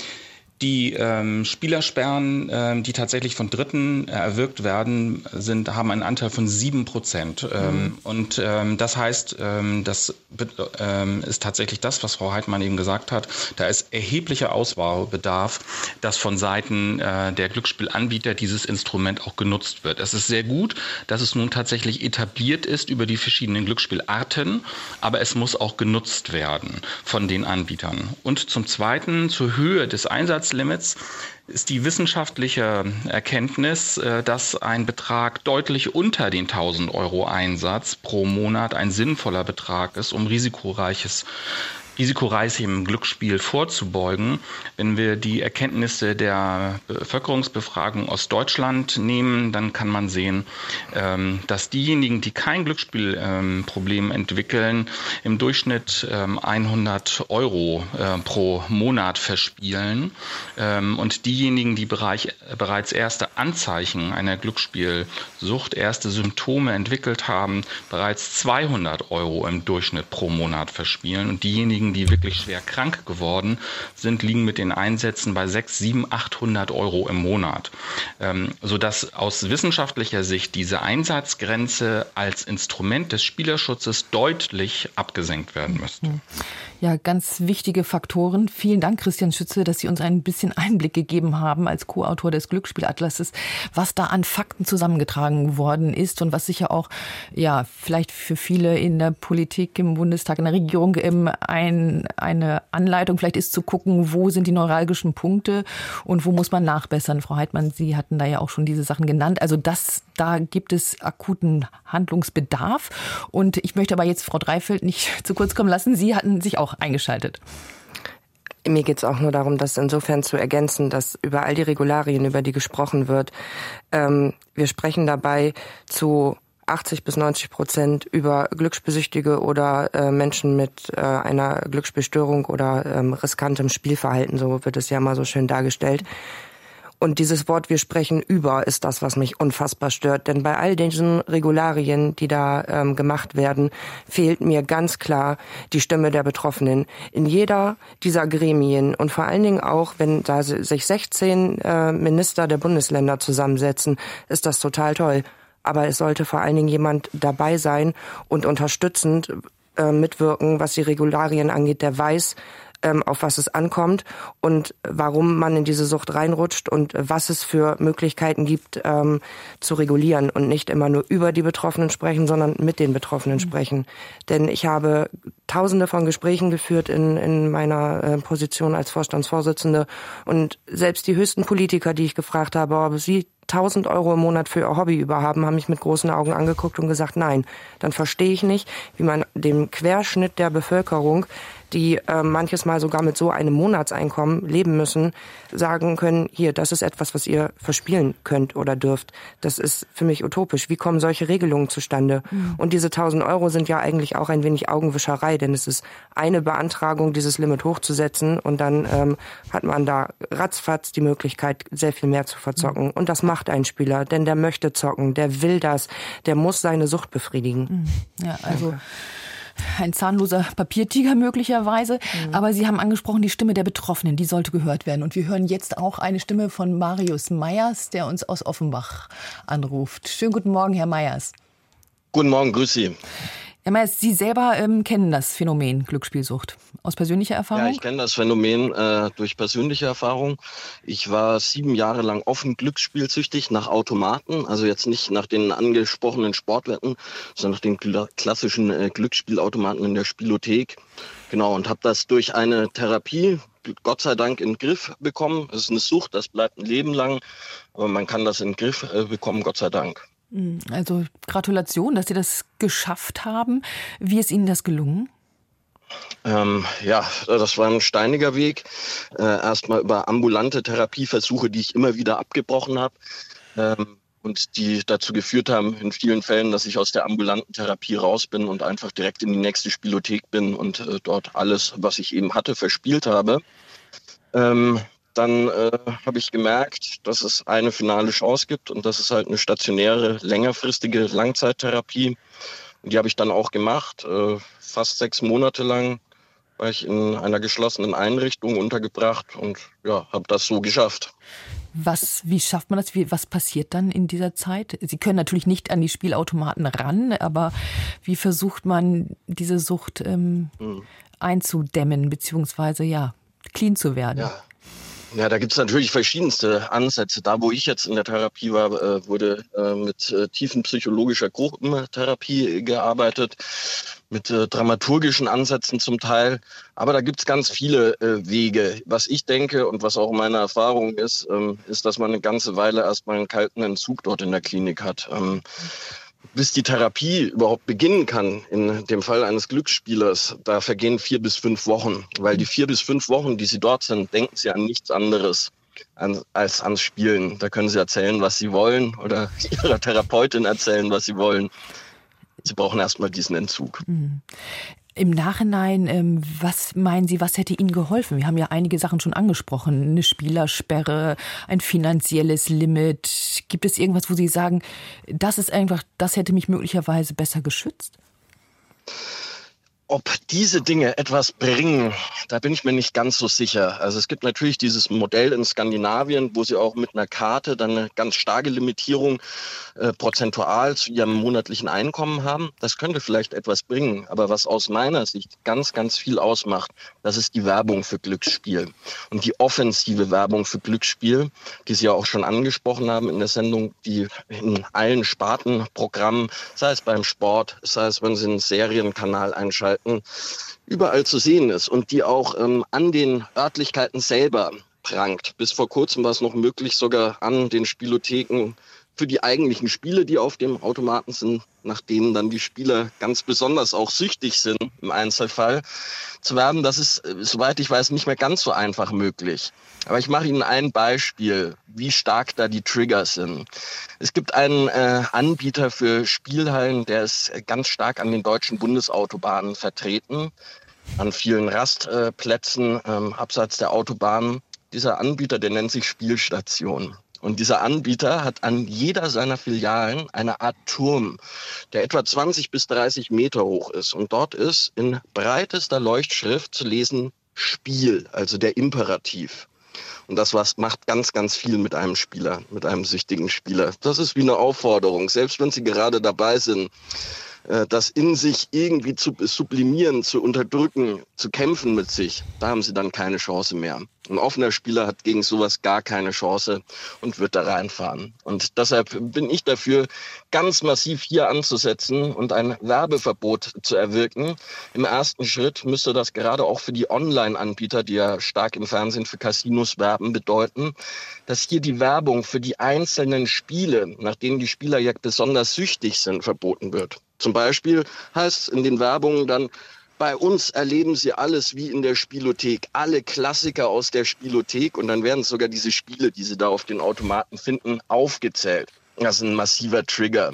die ähm, Spielersperren, ähm, die tatsächlich von Dritten äh, erwirkt werden, sind, haben einen Anteil von sieben Prozent. Ähm, mhm. Und ähm, das heißt, ähm, das ähm, ist tatsächlich das, was Frau Heidmann eben gesagt hat. Da ist erheblicher Ausbaubedarf, dass von Seiten äh, der Glücksspielanbieter dieses Instrument auch genutzt wird. Es ist sehr gut, dass es nun tatsächlich etabliert ist über die verschiedenen Glücksspielarten, aber es muss auch genutzt werden von den Anbietern. Und zum Zweiten zur Höhe des Einsatzes Limits ist die wissenschaftliche Erkenntnis, äh, dass ein Betrag deutlich unter den 1000 Euro Einsatz pro Monat ein sinnvoller Betrag ist, um risikoreiches risikoreichem Glücksspiel vorzubeugen. Wenn wir die Erkenntnisse der Bevölkerungsbefragung aus Deutschland nehmen, dann kann man sehen, ähm, dass diejenigen, die kein Glücksspielproblem entwickeln, im Durchschnitt 100 ähm, Euro äh, pro Monat verspielen ähm, und diejenigen, die bereits erste Anzeichen einer Glücksspielsucht, erste Symptome entwickelt haben, bereits 200 Euro im Durchschnitt pro Monat verspielen und diejenigen, diejenigen, die wirklich schwer krank geworden sind, liegen mit den Einsätzen bei 6, 7, 800 Euro im Monat. Ähm, sodass aus wissenschaftlicher Sicht diese Einsatzgrenze als Instrument des Spielerschutzes deutlich abgesenkt werden müsste. Ja, ganz wichtige Faktoren. Vielen Dank, Christian Schütze, dass Sie uns ein bisschen Einblick gegeben haben als Co-Autor des Glücksspielatlases, was da an Fakten zusammengetragen worden ist und was sicher auch, ja, vielleicht für viele in der Politik, im Bundestag, in der Regierung ein, eine Anleitung vielleicht ist zu gucken, wo sind die neuralgischen Punkte und wo muss man nachbessern. Frau Heidmann, Sie hatten da ja auch schon diese Sachen genannt. Also das, da gibt es akuten Handlungsbedarf. Und ich möchte aber jetzt Frau Dreifeld nicht zu kurz kommen lassen. Sie hatten sich auch auch eingeschaltet. Mir geht es auch nur darum, das insofern zu ergänzen, dass über all die Regularien, über die gesprochen wird, ähm, wir sprechen dabei zu 80 bis 90 Prozent über Glücksbesüchtige oder äh, Menschen mit äh, einer Glücksspielstörung oder ähm, riskantem Spielverhalten, so wird es ja mal so schön dargestellt. Und dieses Wort wir sprechen über ist das, was mich unfassbar stört. Denn bei all diesen Regularien, die da ähm, gemacht werden, fehlt mir ganz klar die Stimme der Betroffenen. In jeder dieser Gremien und vor allen Dingen auch, wenn da sich 16 äh, Minister der Bundesländer zusammensetzen, ist das total toll. Aber es sollte vor allen Dingen jemand dabei sein und unterstützend äh, mitwirken, was die Regularien angeht, der weiß, auf was es ankommt und warum man in diese Sucht reinrutscht und was es für Möglichkeiten gibt ähm, zu regulieren und nicht immer nur über die Betroffenen sprechen, sondern mit den Betroffenen mhm. sprechen. Denn ich habe tausende von Gesprächen geführt in, in meiner äh, Position als Vorstandsvorsitzende und selbst die höchsten Politiker, die ich gefragt habe, ob sie 1000 Euro im Monat für ihr Hobby überhaben, haben mich mit großen Augen angeguckt und gesagt, nein, dann verstehe ich nicht, wie man dem Querschnitt der Bevölkerung die äh, manches Mal sogar mit so einem Monatseinkommen leben müssen, sagen können, hier, das ist etwas, was ihr verspielen könnt oder dürft. Das ist für mich utopisch. Wie kommen solche Regelungen zustande? Mhm. Und diese 1000 Euro sind ja eigentlich auch ein wenig Augenwischerei, denn es ist eine Beantragung, dieses Limit hochzusetzen und dann ähm, hat man da ratzfatz die Möglichkeit, sehr viel mehr zu verzocken. Mhm. Und das macht ein Spieler, denn der möchte zocken, der will das, der muss seine Sucht befriedigen. Mhm. Ja, also ein zahnloser Papiertiger möglicherweise. Mhm. Aber Sie haben angesprochen, die Stimme der Betroffenen, die sollte gehört werden. Und wir hören jetzt auch eine Stimme von Marius Meyers, der uns aus Offenbach anruft. Schönen guten Morgen, Herr Meyers. Guten Morgen, grüß Sie. Herr Meyers, Sie selber ähm, kennen das Phänomen Glücksspielsucht aus persönlicher Erfahrung? Ja, ich kenne das Phänomen äh, durch persönliche Erfahrung. Ich war sieben Jahre lang offen glücksspielsüchtig nach Automaten, also jetzt nicht nach den angesprochenen Sportwetten, sondern nach den kla klassischen äh, Glücksspielautomaten in der Spielothek. Genau, und habe das durch eine Therapie Gott sei Dank in den Griff bekommen. Es ist eine Sucht, das bleibt ein Leben lang, aber man kann das in den Griff äh, bekommen, Gott sei Dank. Hm, also Gratulation, dass Sie das geschafft haben. Wie ist Ihnen das gelungen? Ähm, ja, das war ein steiniger Weg. Äh, Erstmal über ambulante Therapieversuche, die ich immer wieder abgebrochen habe. Ähm, und die dazu geführt haben, in vielen Fällen, dass ich aus der ambulanten Therapie raus bin und einfach direkt in die nächste Spielothek bin und äh, dort alles, was ich eben hatte, verspielt habe. Ähm, dann äh, habe ich gemerkt, dass es eine finale Chance gibt und das ist halt eine stationäre, längerfristige Langzeittherapie. Und die habe ich dann auch gemacht. Äh, fast sechs Monate lang war ich in einer geschlossenen Einrichtung untergebracht und ja, habe das so geschafft. Was, wie schafft man das? Wie, was passiert dann in dieser Zeit? Sie können natürlich nicht an die Spielautomaten ran, aber wie versucht man diese Sucht ähm, mhm. einzudämmen, beziehungsweise ja, clean zu werden? Ja. Ja, da gibt's natürlich verschiedenste Ansätze. Da, wo ich jetzt in der Therapie war, äh, wurde äh, mit äh, tiefenpsychologischer Gruppentherapie gearbeitet, mit dramaturgischen Ansätzen zum Teil. Aber da gibt's ganz viele Wege. Was ich denke und was auch meine Erfahrung ist, ähm, ist, dass man eine ganze Weile erstmal einen kalten Entzug dort in der Klinik hat. Bis die Therapie überhaupt beginnen kann, in dem Fall eines Glücksspielers, da vergehen vier bis fünf Wochen. Weil die vier bis fünf Wochen, die Sie dort sind, denken Sie an nichts anderes an, als ans Spielen. Da können Sie erzählen, was Sie wollen oder Ihrer Therapeutin erzählen, was Sie wollen. Sie brauchen erstmal diesen Entzug. Im Nachhinein, ähm, was meinen Sie, was hätte Ihnen geholfen? Wir haben ja einige Sachen schon angesprochen. Eine Spielersperre, ein finanzielles Limit. Gibt es irgendwas, wo Sie sagen, das ist einfach, das hätte mich möglicherweise besser geschützt? Ob diese Dinge etwas bringen, da bin ich mir nicht ganz so sicher. Also es gibt natürlich dieses Modell in Skandinavien, wo sie auch mit einer Karte dann eine ganz starke Limitierung äh, prozentual zu ihrem monatlichen Einkommen haben. Das könnte vielleicht etwas bringen. Aber was aus meiner Sicht ganz, ganz viel ausmacht, das ist die Werbung für Glücksspiel. Und die offensive Werbung für Glücksspiel, die Sie ja auch schon angesprochen haben in der Sendung, die in allen Spartenprogrammen, sei es beim Sport, sei es, wenn Sie einen Serienkanal einschalten, Örtlichkeiten überall zu sehen ist und die auch ähm, an den Örtlichkeiten selber prangt. Bis vor kurzem war es noch möglich, sogar an den Spielotheken für die eigentlichen Spiele, die auf dem Automaten sind, nach denen dann die Spieler ganz besonders auch süchtig sind im Einzelfall, zu werben. Das ist, äh, soweit ich weiß, nicht mehr ganz so einfach möglich. Aber ich mache Ihnen ein Beispiel, wie stark da die Triggers sind. Es gibt einen äh, Anbieter für Spielhallen, der ist ganz stark an den deutschen Bundesautobahnen vertreten, an vielen Rastplätzen äh, ähm, abseits der Autobahnen. Dieser Anbieter, der nennt sich Spielstation. Und dieser Anbieter hat an jeder seiner Filialen eine Art Turm, der etwa 20 bis 30 Meter hoch ist. Und dort ist in breitester Leuchtschrift zu lesen Spiel, also der Imperativ. Und das was macht ganz, ganz viel mit einem Spieler, mit einem süchtigen Spieler. Das ist wie eine Aufforderung. Selbst wenn Sie gerade dabei sind, das in sich irgendwie zu sublimieren, zu unterdrücken, zu kämpfen mit sich, da haben sie dann keine Chance mehr. Ein offener Spieler hat gegen sowas gar keine Chance und wird da reinfahren. Und deshalb bin ich dafür, ganz massiv hier anzusetzen und ein Werbeverbot zu erwirken. Im ersten Schritt müsste das gerade auch für die Online-Anbieter, die ja stark im Fernsehen für Casinos werben, bedeuten, dass hier die Werbung für die einzelnen Spiele, nach denen die Spieler ja besonders süchtig sind, verboten wird. Zum Beispiel heißt es in den Werbungen dann, bei uns erleben Sie alles wie in der Spielothek, alle Klassiker aus der Spielothek und dann werden sogar diese Spiele, die Sie da auf den Automaten finden, aufgezählt. Das ist ein massiver Trigger.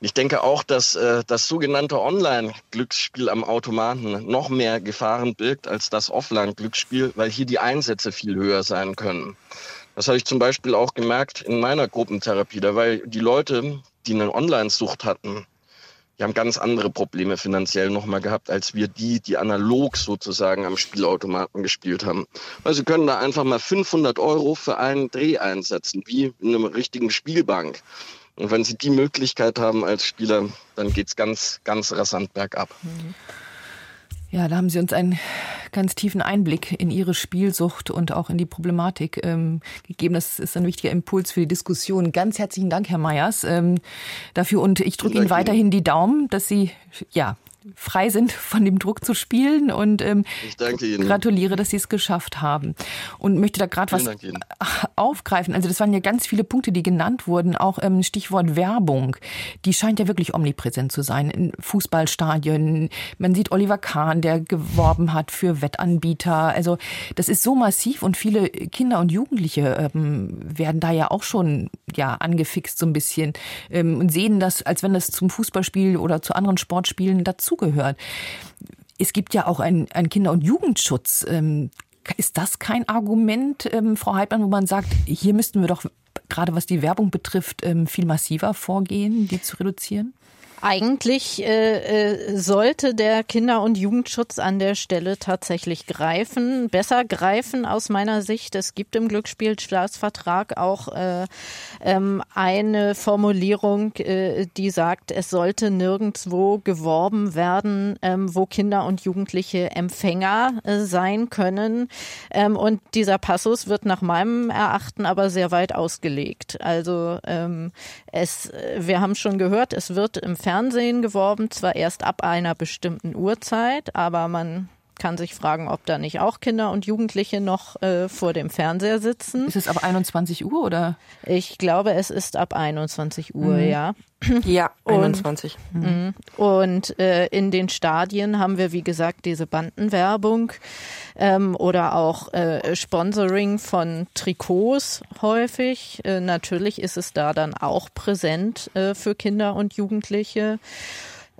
Ich denke auch, dass äh, das sogenannte Online-Glücksspiel am Automaten noch mehr Gefahren birgt als das Offline-Glücksspiel, weil hier die Einsätze viel höher sein können. Das habe ich zum Beispiel auch gemerkt in meiner Gruppentherapie. Da weil die Leute, die eine Online-Sucht hatten, die haben ganz andere Probleme finanziell nochmal gehabt, als wir die, die analog sozusagen am Spielautomaten gespielt haben. Weil sie können da einfach mal 500 Euro für einen Dreh einsetzen, wie in einer richtigen Spielbank. Und wenn sie die Möglichkeit haben als Spieler, dann geht es ganz, ganz rasant bergab. Mhm. Ja, da haben Sie uns einen ganz tiefen Einblick in Ihre Spielsucht und auch in die Problematik ähm, gegeben. Das ist ein wichtiger Impuls für die Diskussion. Ganz herzlichen Dank, Herr Meyers, ähm, dafür. Und ich drücke Ihnen weiterhin die Daumen, dass Sie ja frei sind von dem Druck zu spielen und ähm, ich danke Ihnen. gratuliere, dass Sie es geschafft haben. Und möchte da gerade was aufgreifen. Also das waren ja ganz viele Punkte, die genannt wurden. Auch ähm, Stichwort Werbung. Die scheint ja wirklich omnipräsent zu sein. In Fußballstadien. Man sieht Oliver Kahn, der geworben hat für Wettanbieter. Also das ist so massiv und viele Kinder und Jugendliche ähm, werden da ja auch schon ja angefixt so ein bisschen ähm, und sehen das, als wenn das zum Fußballspiel oder zu anderen Sportspielen dazu dazugehört. Es gibt ja auch einen, einen Kinder- und Jugendschutz. Ähm, ist das kein Argument, ähm, Frau Heidmann, wo man sagt, hier müssten wir doch gerade was die Werbung betrifft, ähm, viel massiver vorgehen, die zu reduzieren? Eigentlich äh, äh, sollte der Kinder- und Jugendschutz an der Stelle tatsächlich greifen, besser greifen aus meiner Sicht. Es gibt im Glücksspielstaatsvertrag auch äh, ähm, eine Formulierung, äh, die sagt, es sollte nirgendwo geworben werden, ähm, wo Kinder und Jugendliche Empfänger äh, sein können. Ähm, und dieser Passus wird nach meinem Erachten aber sehr weit ausgelegt. Also ähm, es, äh, wir haben schon gehört, es wird im Fernsehen Fernsehen geworben, zwar erst ab einer bestimmten Uhrzeit, aber man kann sich fragen, ob da nicht auch Kinder und Jugendliche noch äh, vor dem Fernseher sitzen. Ist es ab 21 Uhr oder? Ich glaube, es ist ab 21 Uhr, mhm. ja. Ja, 21. Und, mhm. und äh, in den Stadien haben wir, wie gesagt, diese Bandenwerbung ähm, oder auch äh, Sponsoring von Trikots häufig. Äh, natürlich ist es da dann auch präsent äh, für Kinder und Jugendliche.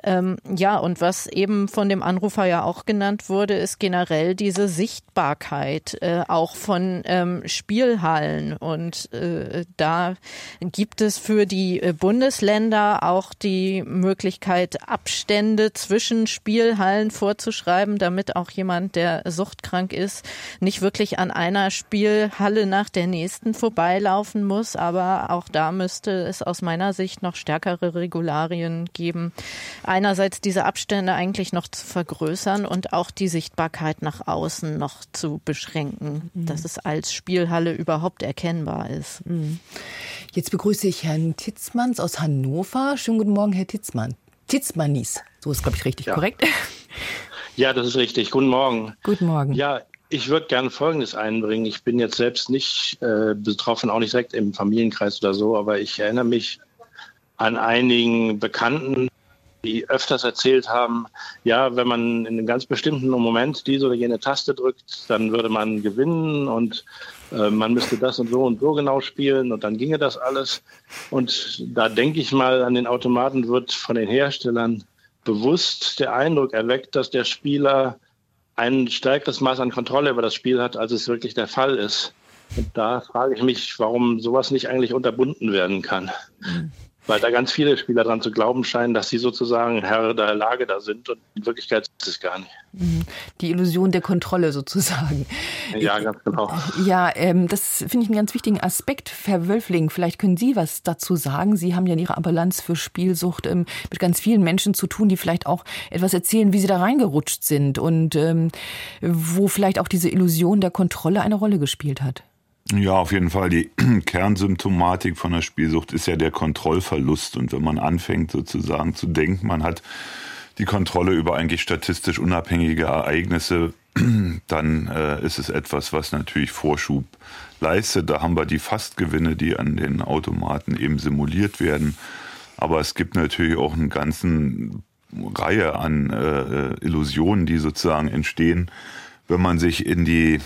Ähm, ja, und was eben von dem Anrufer ja auch genannt wurde, ist generell diese Sichtbarkeit äh, auch von ähm, Spielhallen. Und äh, da gibt es für die äh, Bundesländer auch die Möglichkeit, Abstände zwischen Spielhallen vorzuschreiben, damit auch jemand, der suchtkrank ist, nicht wirklich an einer Spielhalle nach der nächsten vorbeilaufen muss. Aber auch da müsste es aus meiner Sicht noch stärkere Regularien geben einerseits diese Abstände eigentlich noch zu vergrößern und auch die Sichtbarkeit nach außen noch zu beschränken, mhm. dass es als Spielhalle überhaupt erkennbar ist. Mhm. Jetzt begrüße ich Herrn Titzmanns aus Hannover. Schönen guten Morgen, Herr Titzmann. Titzmannis, so ist, glaube ich, richtig ja. korrekt. Ja, das ist richtig. Guten Morgen. Guten Morgen. Ja, ich würde gerne Folgendes einbringen. Ich bin jetzt selbst nicht äh, betroffen, auch nicht direkt im Familienkreis oder so, aber ich erinnere mich an einigen Bekannten, die öfters erzählt haben, ja, wenn man in einem ganz bestimmten Moment diese oder jene Taste drückt, dann würde man gewinnen und äh, man müsste das und so und so genau spielen und dann ginge das alles. Und da denke ich mal, an den Automaten wird von den Herstellern bewusst der Eindruck erweckt, dass der Spieler ein stärkeres Maß an Kontrolle über das Spiel hat, als es wirklich der Fall ist. Und da frage ich mich, warum sowas nicht eigentlich unterbunden werden kann. Mhm weil da ganz viele Spieler dran zu glauben scheinen, dass sie sozusagen Herr der Lage da sind und in Wirklichkeit ist es gar nicht. Mhm. Die Illusion der Kontrolle sozusagen. Ja, ganz genau. Ja, ähm, das finde ich einen ganz wichtigen Aspekt, Herr Wölfling. Vielleicht können Sie was dazu sagen. Sie haben ja in Ihrer Ambulanz für Spielsucht ähm, mit ganz vielen Menschen zu tun, die vielleicht auch etwas erzählen, wie sie da reingerutscht sind und ähm, wo vielleicht auch diese Illusion der Kontrolle eine Rolle gespielt hat. Ja, auf jeden Fall. Die Kernsymptomatik von der Spielsucht ist ja der Kontrollverlust. Und wenn man anfängt sozusagen zu denken, man hat die Kontrolle über eigentlich statistisch unabhängige Ereignisse, dann äh, ist es etwas, was natürlich Vorschub leistet. Da haben wir die Fastgewinne, die an den Automaten eben simuliert werden. Aber es gibt natürlich auch eine ganze Reihe an äh, Illusionen, die sozusagen entstehen, wenn man sich in die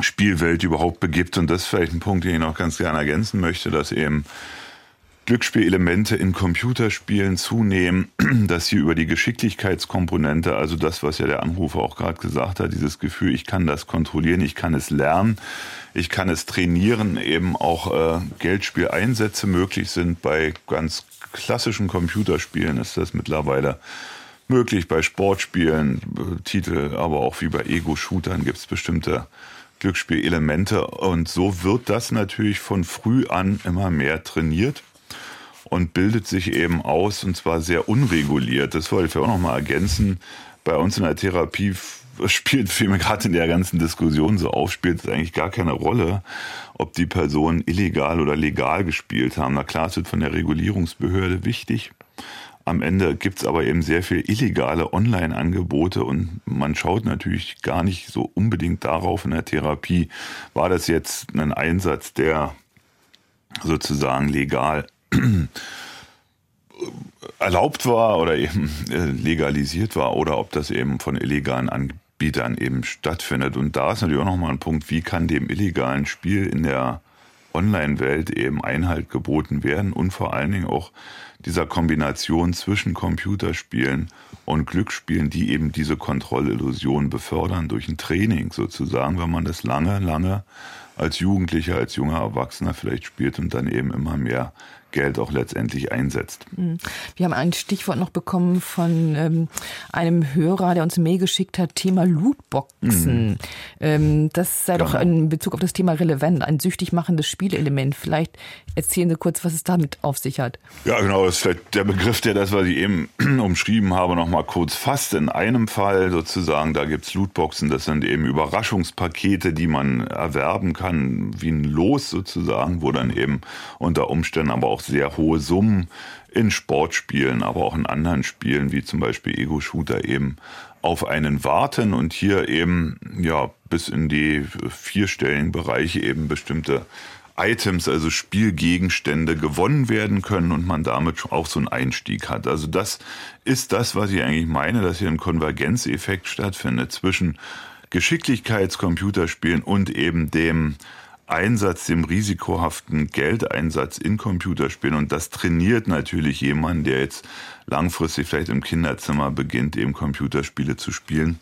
Spielwelt überhaupt begibt. Und das ist vielleicht ein Punkt, den ich noch ganz gerne ergänzen möchte, dass eben Glücksspielelemente in Computerspielen zunehmen, dass sie über die Geschicklichkeitskomponente, also das, was ja der Anrufer auch gerade gesagt hat, dieses Gefühl, ich kann das kontrollieren, ich kann es lernen, ich kann es trainieren, eben auch äh, Geldspieleinsätze möglich sind. Bei ganz klassischen Computerspielen ist das mittlerweile möglich, bei Sportspielen, äh, Titel, aber auch wie bei Ego-Shootern gibt es bestimmte Glücksspielelemente. Und so wird das natürlich von früh an immer mehr trainiert. und bildet sich eben aus und zwar sehr unreguliert. Das wollte ich auch noch mal ergänzen. Bei uns in der Therapie spielt, wie mir gerade in der ganzen Diskussion so auf, spielt es eigentlich gar keine Rolle, ob die Personen illegal oder legal gespielt haben. Na klar, es wird von der Regulierungsbehörde wichtig. Am Ende gibt's aber eben sehr viel illegale Online-Angebote und man schaut natürlich gar nicht so unbedingt darauf in der Therapie, war das jetzt ein Einsatz, der sozusagen legal erlaubt war oder eben äh, legalisiert war oder ob das eben von illegalen Anbietern eben stattfindet. Und da ist natürlich auch nochmal ein Punkt, wie kann dem illegalen Spiel in der Online-Welt eben Einhalt geboten werden und vor allen Dingen auch dieser Kombination zwischen Computerspielen und Glücksspielen, die eben diese Kontrollillusion befördern durch ein Training sozusagen, wenn man das lange, lange als Jugendlicher, als junger Erwachsener vielleicht spielt und dann eben immer mehr Geld auch letztendlich einsetzt. Mhm. Wir haben ein Stichwort noch bekommen von ähm, einem Hörer, der uns eine Mail geschickt hat, Thema Lootboxen. Mhm. Ähm, das sei genau. doch in Bezug auf das Thema relevant, ein süchtig machendes Spielelement. Vielleicht erzählen Sie kurz, was es damit auf sich hat. Ja, genau, das ist vielleicht der Begriff, der das, was ich eben umschrieben habe, noch mal kurz fasst. In einem Fall sozusagen, da gibt es Lootboxen, das sind eben Überraschungspakete, die man erwerben kann, wie ein Los sozusagen, wo dann eben unter Umständen aber auch sehr hohe Summen in Sportspielen, aber auch in anderen Spielen, wie zum Beispiel Ego-Shooter eben auf einen warten und hier eben ja bis in die vierstelligen Bereiche eben bestimmte Items, also Spielgegenstände gewonnen werden können und man damit auch so einen Einstieg hat. Also das ist das, was ich eigentlich meine, dass hier ein Konvergenzeffekt stattfindet zwischen Geschicklichkeitscomputerspielen und eben dem Einsatz, dem risikohaften Geldeinsatz in Computerspielen. Und das trainiert natürlich jemanden, der jetzt langfristig vielleicht im Kinderzimmer beginnt, eben Computerspiele zu spielen,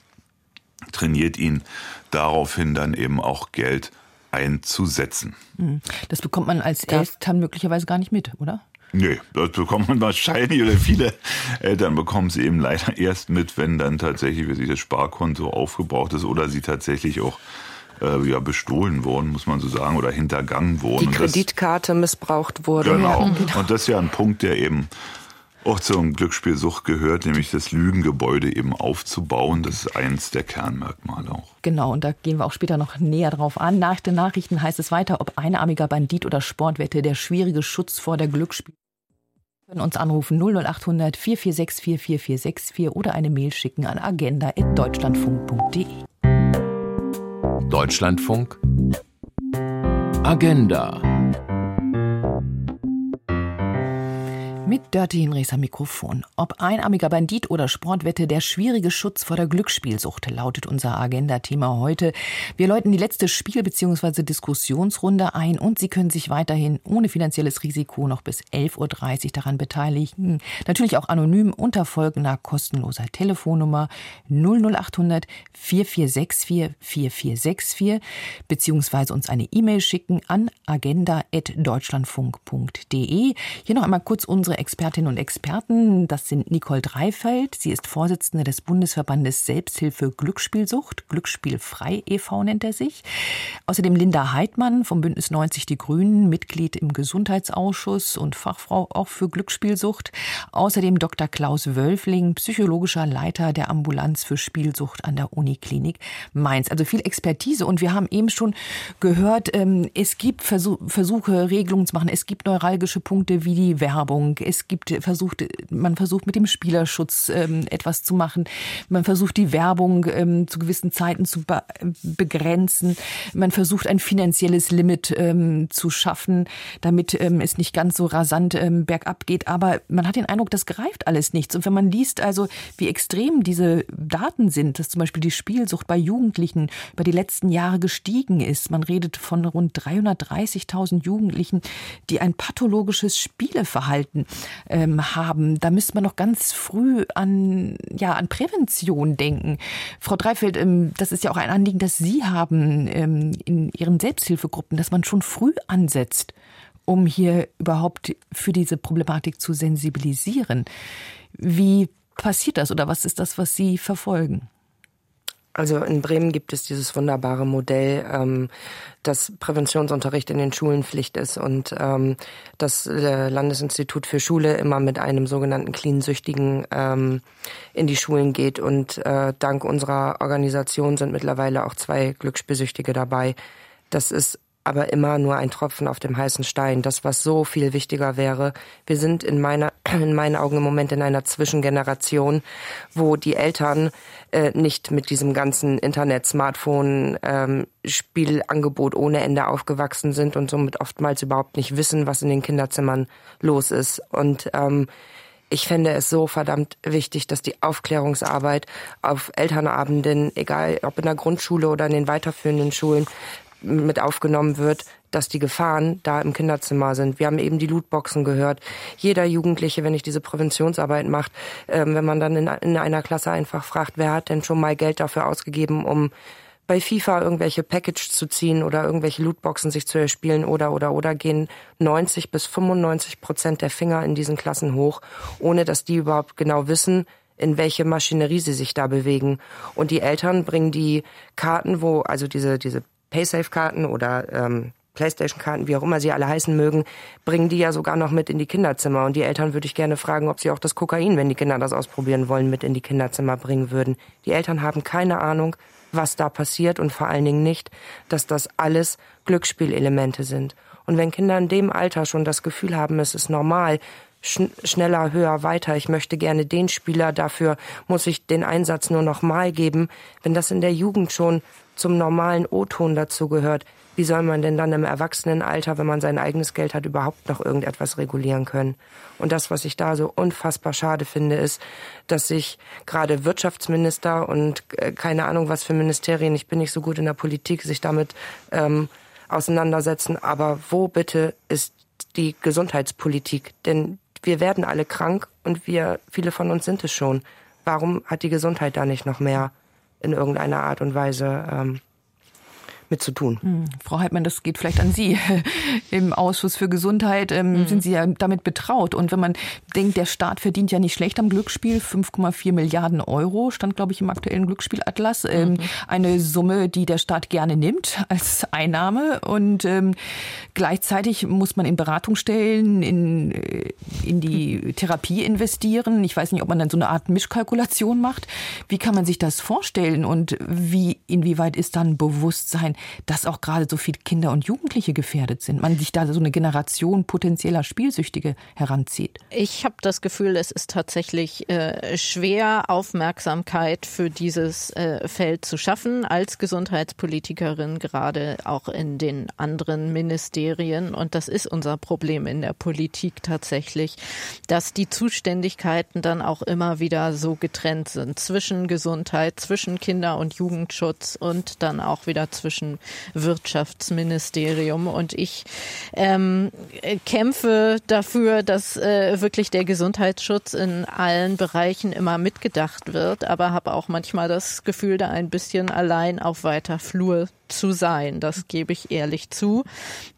trainiert ihn daraufhin dann eben auch Geld einzusetzen. Hm. Das bekommt man als Eltern möglicherweise gar nicht mit, oder? Nee, das bekommt man wahrscheinlich oder viele Eltern bekommen es eben leider erst mit, wenn dann tatsächlich für sich das Sparkonto aufgebraucht ist oder sie tatsächlich auch äh, ja, bestohlen wurden, muss man so sagen, oder hintergangen wurden. Die Kreditkarte das, missbraucht wurde. Genau. genau. Und das ist ja ein Punkt, der eben auch zur Glücksspielsucht gehört, nämlich das Lügengebäude eben aufzubauen. Das ist eins der Kernmerkmale auch. Genau, und da gehen wir auch später noch näher drauf an. Nach den Nachrichten heißt es weiter, ob einarmiger Bandit oder Sportwette der schwierige Schutz vor der Glücksspiel können uns anrufen 00800 446 44464 oder eine Mail schicken an agenda.deutschlandfunk.de. Deutschlandfunk. Agenda Mit Dirty Hinrichs am Mikrofon. Ob einarmiger Bandit oder Sportwette, der schwierige Schutz vor der Glücksspielsucht lautet unser Agenda-Thema heute. Wir läuten die letzte Spiel- bzw. Diskussionsrunde ein und Sie können sich weiterhin ohne finanzielles Risiko noch bis 11.30 Uhr daran beteiligen. Natürlich auch anonym unter folgender kostenloser Telefonnummer 00800 4464 4464 bzw. uns eine E-Mail schicken an agenda.deutschlandfunk.de. Hier noch einmal kurz unsere Expertinnen und Experten. Das sind Nicole Dreifeld. Sie ist Vorsitzende des Bundesverbandes Selbsthilfe Glücksspielsucht. Glücksspielfrei e.V. nennt er sich. Außerdem Linda Heidmann vom Bündnis 90 Die Grünen, Mitglied im Gesundheitsausschuss und Fachfrau auch für Glücksspielsucht. Außerdem Dr. Klaus Wölfling, psychologischer Leiter der Ambulanz für Spielsucht an der Uniklinik Mainz. Also viel Expertise. Und wir haben eben schon gehört, ähm, es gibt Versuche, Regelungen zu machen. Es gibt neuralgische Punkte wie die Werbung. Es gibt versucht, man versucht mit dem Spielerschutz ähm, etwas zu machen. Man versucht die Werbung ähm, zu gewissen Zeiten zu be begrenzen. Man versucht ein finanzielles Limit ähm, zu schaffen, damit ähm, es nicht ganz so rasant ähm, bergab geht. Aber man hat den Eindruck, das greift alles nichts. Und wenn man liest, also wie extrem diese Daten sind, dass zum Beispiel die Spielsucht bei Jugendlichen über die letzten Jahre gestiegen ist. Man redet von rund 330.000 Jugendlichen, die ein pathologisches Spieleverhalten ähm, haben. Da müsste man noch ganz früh an, ja, an Prävention denken. Frau Dreifeld, ähm, das ist ja auch ein Anliegen, das Sie haben ähm, in Ihren Selbsthilfegruppen, dass man schon früh ansetzt, um hier überhaupt für diese Problematik zu sensibilisieren. Wie passiert das oder was ist das, was Sie verfolgen? Also in Bremen gibt es dieses wunderbare Modell, ähm, dass Präventionsunterricht in den Schulen Pflicht ist und ähm, das äh, Landesinstitut für Schule immer mit einem sogenannten Clean-Süchtigen ähm, in die Schulen geht. Und äh, dank unserer Organisation sind mittlerweile auch zwei Glücksspielsüchtige dabei. Das ist aber immer nur ein Tropfen auf dem heißen Stein. Das, was so viel wichtiger wäre. Wir sind in meiner, in meinen Augen im Moment in einer Zwischengeneration, wo die Eltern äh, nicht mit diesem ganzen Internet, Smartphone, ähm, Spielangebot ohne Ende aufgewachsen sind und somit oftmals überhaupt nicht wissen, was in den Kinderzimmern los ist. Und ähm, ich fände es so verdammt wichtig, dass die Aufklärungsarbeit auf Elternabenden, egal ob in der Grundschule oder in den weiterführenden Schulen, mit aufgenommen wird, dass die Gefahren da im Kinderzimmer sind. Wir haben eben die Lootboxen gehört. Jeder Jugendliche, wenn ich diese Präventionsarbeit macht, ähm, wenn man dann in, in einer Klasse einfach fragt, wer hat denn schon mal Geld dafür ausgegeben, um bei FIFA irgendwelche Package zu ziehen oder irgendwelche Lootboxen sich zu erspielen oder oder oder gehen 90 bis 95 Prozent der Finger in diesen Klassen hoch, ohne dass die überhaupt genau wissen, in welche Maschinerie sie sich da bewegen. Und die Eltern bringen die Karten, wo, also diese, diese Paysafe-Karten oder ähm, Playstation-Karten, wie auch immer sie alle heißen mögen, bringen die ja sogar noch mit in die Kinderzimmer. Und die Eltern würde ich gerne fragen, ob sie auch das Kokain, wenn die Kinder das ausprobieren wollen, mit in die Kinderzimmer bringen würden. Die Eltern haben keine Ahnung, was da passiert und vor allen Dingen nicht, dass das alles Glücksspielelemente sind. Und wenn Kinder in dem Alter schon das Gefühl haben, es ist normal, schn schneller, höher, weiter, ich möchte gerne den Spieler, dafür muss ich den Einsatz nur noch mal geben, wenn das in der Jugend schon zum normalen O-Ton dazu gehört, wie soll man denn dann im Erwachsenenalter, wenn man sein eigenes Geld hat, überhaupt noch irgendetwas regulieren können? Und das, was ich da so unfassbar schade finde, ist, dass sich gerade Wirtschaftsminister und äh, keine Ahnung was für Ministerien, ich bin nicht so gut in der Politik, sich damit ähm, auseinandersetzen. Aber wo bitte ist die Gesundheitspolitik? Denn wir werden alle krank und wir, viele von uns sind es schon. Warum hat die Gesundheit da nicht noch mehr in irgendeiner Art und Weise ähm, mit zu tun. Hm. Frau Heidmann, das geht vielleicht an Sie. Im Ausschuss für Gesundheit ähm, mhm. sind Sie ja damit betraut. Und wenn man denkt, der Staat verdient ja nicht schlecht am Glücksspiel, 5,4 Milliarden Euro stand, glaube ich, im aktuellen Glücksspielatlas. Ähm, mhm. Eine Summe, die der Staat gerne nimmt als Einnahme. Und ähm, gleichzeitig muss man in Beratungsstellen, in, äh, in die Therapie investieren. Ich weiß nicht, ob man dann so eine Art Mischkalkulation macht. Wie kann man sich das vorstellen und wie, inwieweit ist dann Bewusstsein dass auch gerade so viele Kinder und Jugendliche gefährdet sind. Man sich da so eine Generation potenzieller Spielsüchtige heranzieht. Ich habe das Gefühl, es ist tatsächlich äh, schwer, Aufmerksamkeit für dieses äh, Feld zu schaffen als Gesundheitspolitikerin, gerade auch in den anderen Ministerien. Und das ist unser Problem in der Politik tatsächlich, dass die Zuständigkeiten dann auch immer wieder so getrennt sind zwischen Gesundheit, zwischen Kinder- und Jugendschutz und dann auch wieder zwischen deutschen Wirtschaftsministerium. Und ich ähm, kämpfe dafür, dass äh, wirklich der Gesundheitsschutz in allen Bereichen immer mitgedacht wird, aber habe auch manchmal das Gefühl, da ein bisschen allein auf weiter Flur zu sein. Das gebe ich ehrlich zu.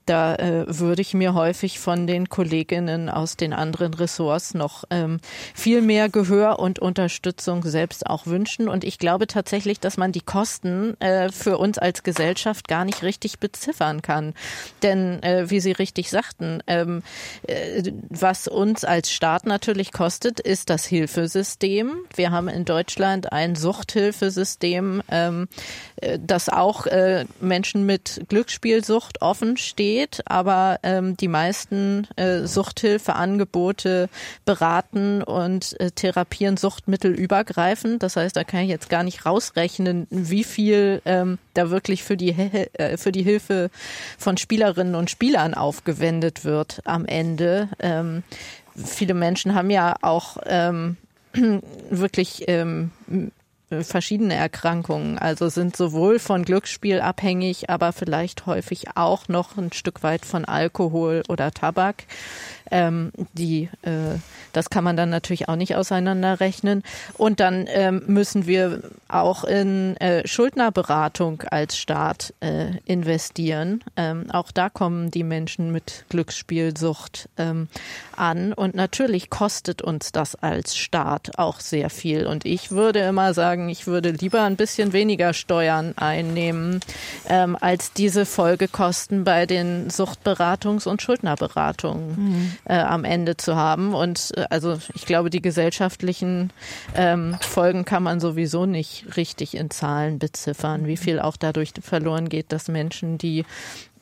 Da äh, würde ich mir häufig von den Kolleginnen aus den anderen Ressorts noch ähm, viel mehr Gehör und Unterstützung selbst auch wünschen. Und ich glaube tatsächlich, dass man die Kosten äh, für uns als Gesellschaft gar nicht richtig beziffern kann. Denn äh, wie Sie richtig sagten, ähm, äh, was uns als Staat natürlich kostet, ist das Hilfesystem. Wir haben in Deutschland ein Suchthilfesystem, ähm, äh, das auch äh, Menschen mit Glücksspielsucht offen steht, aber ähm, die meisten äh, Suchthilfeangebote beraten und äh, therapieren Suchtmittel übergreifend. Das heißt, da kann ich jetzt gar nicht rausrechnen, wie viel ähm, da wirklich für die, äh, für die Hilfe von Spielerinnen und Spielern aufgewendet wird am Ende. Ähm, viele Menschen haben ja auch ähm, wirklich ähm, äh, verschiedene Erkrankungen, also sind sowohl von Glücksspiel abhängig, aber vielleicht häufig auch noch ein Stück weit von Alkohol oder Tabak. Ähm, die, äh, das kann man dann natürlich auch nicht auseinanderrechnen. Und dann ähm, müssen wir auch in äh, Schuldnerberatung als Staat äh, investieren. Ähm, auch da kommen die Menschen mit Glücksspielsucht ähm, an. Und natürlich kostet uns das als Staat auch sehr viel. Und ich würde immer sagen, ich würde lieber ein bisschen weniger Steuern einnehmen, ähm, als diese Folgekosten bei den Suchtberatungs- und Schuldnerberatungen mhm. Äh, am Ende zu haben. Und äh, also ich glaube, die gesellschaftlichen ähm, Folgen kann man sowieso nicht richtig in Zahlen beziffern, wie viel auch dadurch verloren geht, dass Menschen, die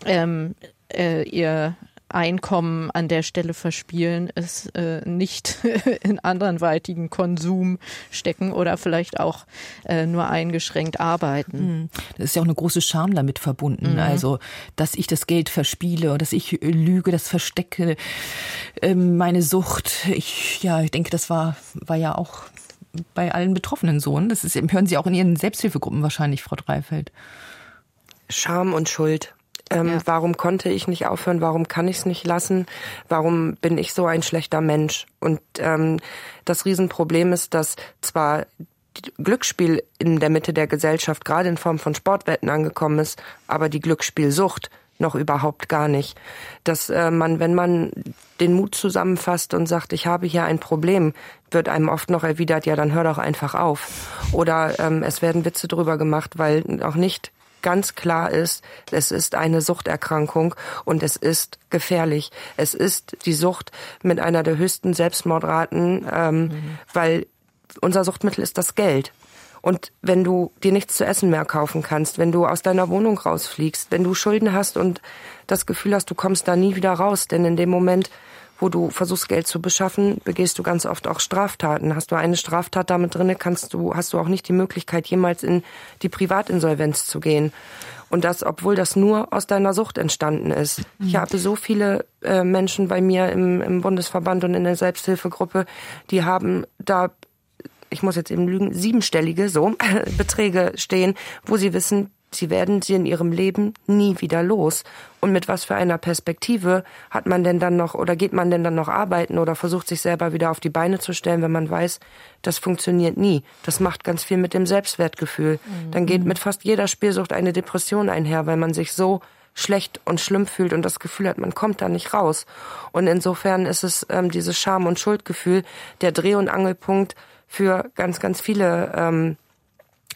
ähm, äh, ihr Einkommen an der Stelle verspielen, es äh, nicht in anderweitigen Konsum stecken oder vielleicht auch äh, nur eingeschränkt arbeiten. Hm. Das ist ja auch eine große Scham damit verbunden. Mhm. Also, dass ich das Geld verspiele und dass ich lüge, das verstecke, äh, meine Sucht. Ich, ja, ich denke, das war, war ja auch bei allen Betroffenen so. Das ist, hören Sie auch in Ihren Selbsthilfegruppen wahrscheinlich, Frau Dreifeld. Scham und Schuld. Ähm, ja. Warum konnte ich nicht aufhören? Warum kann ich es nicht lassen? Warum bin ich so ein schlechter Mensch? Und ähm, das Riesenproblem ist, dass zwar Glücksspiel in der Mitte der Gesellschaft gerade in Form von Sportwetten angekommen ist, aber die Glücksspielsucht noch überhaupt gar nicht. Dass äh, man, wenn man den Mut zusammenfasst und sagt, ich habe hier ein Problem, wird einem oft noch erwidert, ja, dann hör doch einfach auf. Oder ähm, es werden Witze drüber gemacht, weil auch nicht ganz klar ist, es ist eine Suchterkrankung und es ist gefährlich. Es ist die Sucht mit einer der höchsten Selbstmordraten, ähm, mhm. weil unser Suchtmittel ist das Geld. Und wenn du dir nichts zu essen mehr kaufen kannst, wenn du aus deiner Wohnung rausfliegst, wenn du Schulden hast und das Gefühl hast, du kommst da nie wieder raus, denn in dem Moment wo du versuchst, Geld zu beschaffen, begehst du ganz oft auch Straftaten. Hast du eine Straftat damit drinne, kannst du, hast du auch nicht die Möglichkeit, jemals in die Privatinsolvenz zu gehen. Und das, obwohl das nur aus deiner Sucht entstanden ist. Mhm. Ich habe so viele äh, Menschen bei mir im, im Bundesverband und in der Selbsthilfegruppe, die haben da ich muss jetzt eben lügen, siebenstellige so Beträge stehen, wo sie wissen, sie werden sie in ihrem Leben nie wieder los. Und mit was für einer Perspektive hat man denn dann noch oder geht man denn dann noch arbeiten oder versucht sich selber wieder auf die Beine zu stellen, wenn man weiß, das funktioniert nie. Das macht ganz viel mit dem Selbstwertgefühl. Mhm. Dann geht mit fast jeder Spielsucht eine Depression einher, weil man sich so schlecht und schlimm fühlt und das Gefühl hat, man kommt da nicht raus. Und insofern ist es ähm, dieses Scham- und Schuldgefühl der Dreh- und Angelpunkt für ganz, ganz viele ähm,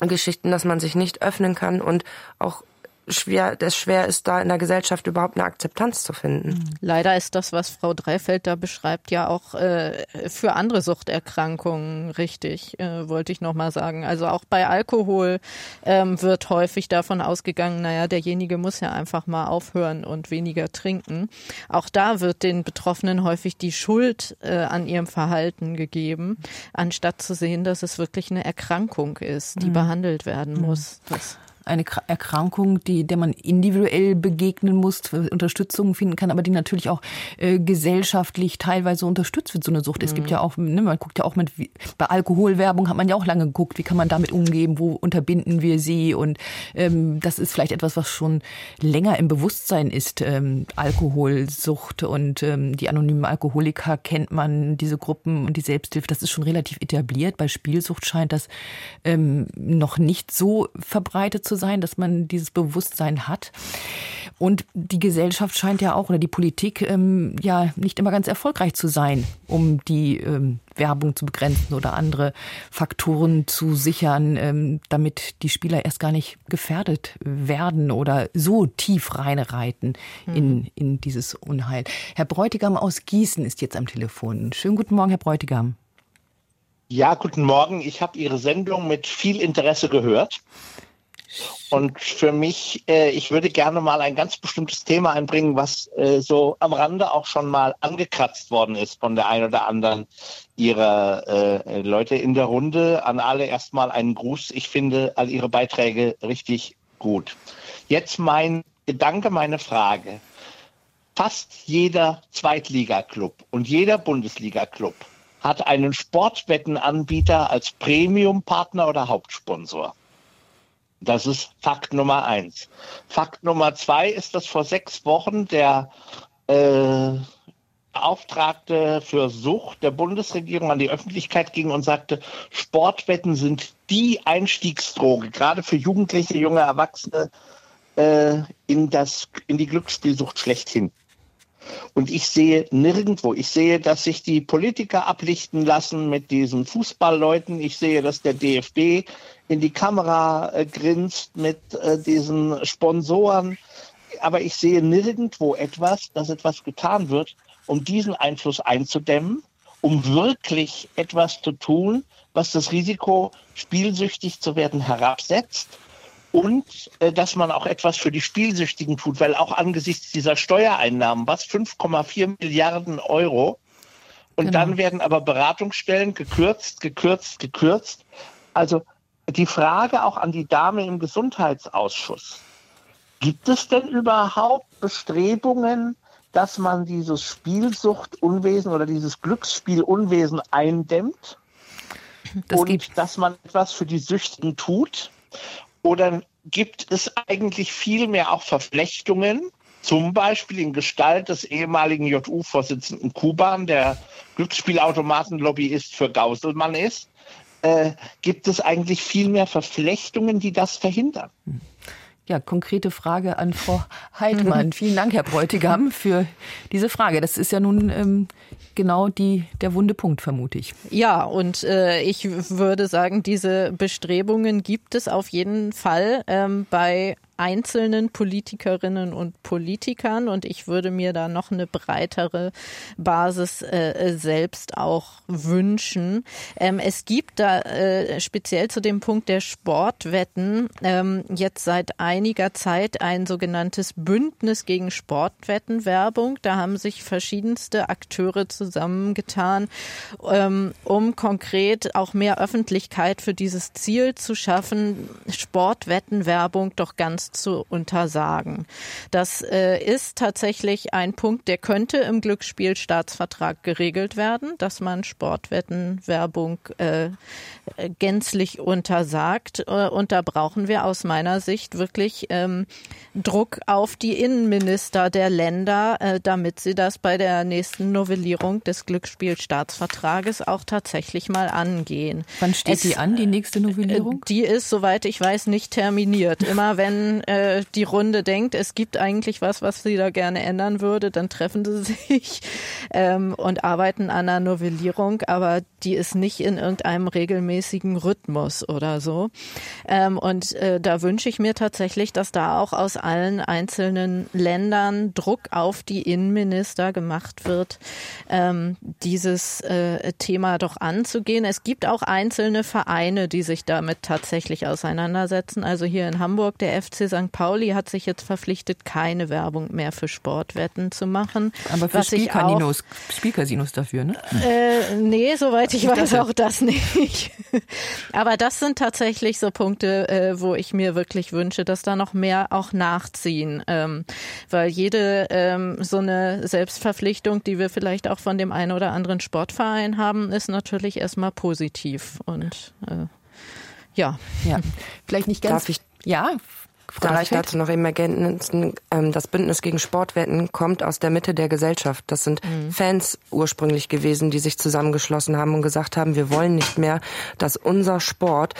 Geschichten, dass man sich nicht öffnen kann und auch schwer, es schwer ist, da in der Gesellschaft überhaupt eine Akzeptanz zu finden. Leider ist das, was Frau Dreifeld da beschreibt, ja auch äh, für andere Suchterkrankungen richtig, äh, wollte ich nochmal sagen. Also auch bei Alkohol ähm, wird häufig davon ausgegangen, naja, derjenige muss ja einfach mal aufhören und weniger trinken. Auch da wird den Betroffenen häufig die Schuld äh, an ihrem Verhalten gegeben, anstatt zu sehen, dass es wirklich eine Erkrankung ist, die mhm. behandelt werden muss. Das eine Erkrankung, die, der man individuell begegnen muss, Unterstützung finden kann, aber die natürlich auch äh, gesellschaftlich teilweise unterstützt wird, so eine Sucht. Mhm. Es gibt mhm. ja auch, ne, man guckt ja auch mit, bei Alkoholwerbung hat man ja auch lange geguckt, wie kann man damit umgehen, wo unterbinden wir sie und ähm, das ist vielleicht etwas, was schon länger im Bewusstsein ist, ähm, Alkoholsucht und ähm, die anonymen Alkoholiker kennt man, diese Gruppen und die Selbsthilfe, das ist schon relativ etabliert. Bei Spielsucht scheint das ähm, noch nicht so verbreitet zu sein, dass man dieses Bewusstsein hat. Und die Gesellschaft scheint ja auch oder die Politik ähm, ja nicht immer ganz erfolgreich zu sein, um die ähm, Werbung zu begrenzen oder andere Faktoren zu sichern, ähm, damit die Spieler erst gar nicht gefährdet werden oder so tief reinreiten in, mhm. in dieses Unheil. Herr Bräutigam aus Gießen ist jetzt am Telefon. Schönen guten Morgen, Herr Bräutigam. Ja, guten Morgen. Ich habe Ihre Sendung mit viel Interesse gehört. Und für mich, äh, ich würde gerne mal ein ganz bestimmtes Thema einbringen, was äh, so am Rande auch schon mal angekratzt worden ist von der einen oder anderen ihrer äh, Leute in der Runde. An alle erstmal einen Gruß. Ich finde all ihre Beiträge richtig gut. Jetzt mein Gedanke, meine Frage. Fast jeder Zweitligaklub und jeder Bundesligaklub hat einen Sportwettenanbieter als Premiumpartner oder Hauptsponsor. Das ist Fakt Nummer eins. Fakt Nummer zwei ist, dass vor sechs Wochen der äh, Beauftragte für Sucht der Bundesregierung an die Öffentlichkeit ging und sagte, Sportwetten sind die Einstiegsdroge, gerade für Jugendliche, junge Erwachsene, äh, in, das, in die Glücksspielsucht schlechthin. Und ich sehe nirgendwo, ich sehe, dass sich die Politiker ablichten lassen mit diesen Fußballleuten. Ich sehe, dass der DFB in die Kamera äh, grinst mit äh, diesen Sponsoren. Aber ich sehe nirgendwo etwas, dass etwas getan wird, um diesen Einfluss einzudämmen, um wirklich etwas zu tun, was das Risiko, spielsüchtig zu werden, herabsetzt und äh, dass man auch etwas für die Spielsüchtigen tut, weil auch angesichts dieser Steuereinnahmen, was 5,4 Milliarden Euro, und genau. dann werden aber Beratungsstellen gekürzt, gekürzt, gekürzt. Also die Frage auch an die Dame im Gesundheitsausschuss. Gibt es denn überhaupt Bestrebungen, dass man dieses Spielsuchtunwesen oder dieses Glücksspielunwesen eindämmt? Das und dass man etwas für die Süchtigen tut? Oder gibt es eigentlich vielmehr auch Verflechtungen, zum Beispiel in Gestalt des ehemaligen JU-Vorsitzenden Kuban, der Glücksspielautomatenlobbyist für Gauselmann ist? Äh, gibt es eigentlich viel mehr Verflechtungen, die das verhindern? Ja, konkrete Frage an Frau Heidmann. Vielen Dank, Herr Bräutigam, für diese Frage. Das ist ja nun ähm, genau die, der wunde Punkt, vermute ich. Ja, und äh, ich würde sagen, diese Bestrebungen gibt es auf jeden Fall ähm, bei einzelnen Politikerinnen und Politikern und ich würde mir da noch eine breitere Basis äh, selbst auch wünschen. Ähm, es gibt da äh, speziell zu dem Punkt der Sportwetten ähm, jetzt seit einiger Zeit ein sogenanntes Bündnis gegen Sportwettenwerbung. Da haben sich verschiedenste Akteure zusammengetan, ähm, um konkret auch mehr Öffentlichkeit für dieses Ziel zu schaffen, Sportwettenwerbung doch ganz zu untersagen. Das äh, ist tatsächlich ein Punkt, der könnte im Glücksspielstaatsvertrag geregelt werden, dass man Sportwettenwerbung äh, gänzlich untersagt. Äh, und da brauchen wir aus meiner Sicht wirklich ähm, Druck auf die Innenminister der Länder, äh, damit sie das bei der nächsten Novellierung des Glücksspielstaatsvertrages auch tatsächlich mal angehen. Wann steht es, die an, die nächste Novellierung? Äh, die ist, soweit ich weiß, nicht terminiert. Immer wenn äh, die Runde denkt, es gibt eigentlich was, was sie da gerne ändern würde, dann treffen sie sich ähm, und arbeiten an einer Novellierung, aber die ist nicht in irgendeinem regelmäßigen Rhythmus oder so. Ähm, und äh, da wünsche ich mir tatsächlich, dass da auch aus allen einzelnen Ländern Druck auf die Innenminister gemacht wird, ähm, dieses äh, Thema doch anzugehen. Es gibt auch einzelne Vereine, die sich damit tatsächlich auseinandersetzen. Also hier in Hamburg der FC St. Pauli hat sich jetzt verpflichtet, keine Werbung mehr für Sportwetten zu machen. Aber für Spielcasinos, Spielcasinos dafür, ne? Äh, nee, soweit ich, ich weiß auch das nicht. Aber das sind tatsächlich so Punkte, äh, wo ich mir wirklich wünsche, dass da noch mehr auch nachziehen. Ähm, weil jede ähm, so eine Selbstverpflichtung, die wir vielleicht auch von dem einen oder anderen Sportverein haben, ist natürlich erstmal positiv. Und äh, ja. ja. Vielleicht nicht ganz. Darf ich, ja, Ich dazu noch eben ergänzen, ähm, das Bündnis gegen Sportwetten kommt aus der Mitte der Gesellschaft. Das sind mhm. Fans ursprünglich gewesen, die sich zusammengeschlossen haben und gesagt haben, wir wollen nicht mehr, dass unser Sport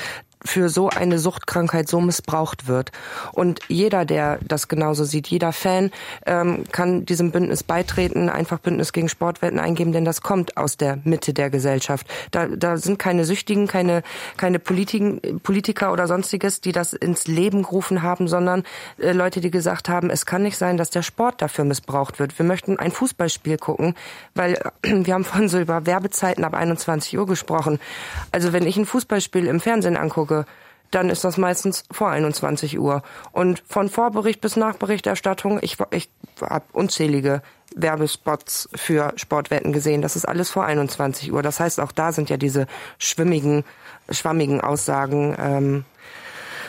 für so eine Suchtkrankheit so missbraucht wird. Und jeder, der das genauso sieht, jeder Fan ähm, kann diesem Bündnis beitreten, einfach Bündnis gegen Sportwetten eingeben, denn das kommt aus der Mitte der Gesellschaft. Da, da sind keine Süchtigen, keine, keine Politiken, Politiker oder sonstiges, die das ins Leben gerufen haben, sondern äh, Leute, die gesagt haben, es kann nicht sein, dass der Sport dafür missbraucht wird. Wir möchten ein Fußballspiel gucken, weil wir haben vorhin so über Werbezeiten ab 21 Uhr gesprochen. Also wenn ich ein Fußballspiel im Fernsehen angucke, gucke, dann ist das meistens vor 21 Uhr. Und von Vorbericht bis Nachberichterstattung, ich, ich habe unzählige Werbespots für Sportwetten gesehen. Das ist alles vor 21 Uhr. Das heißt, auch da sind ja diese schwimmigen, schwammigen Aussagen, ähm,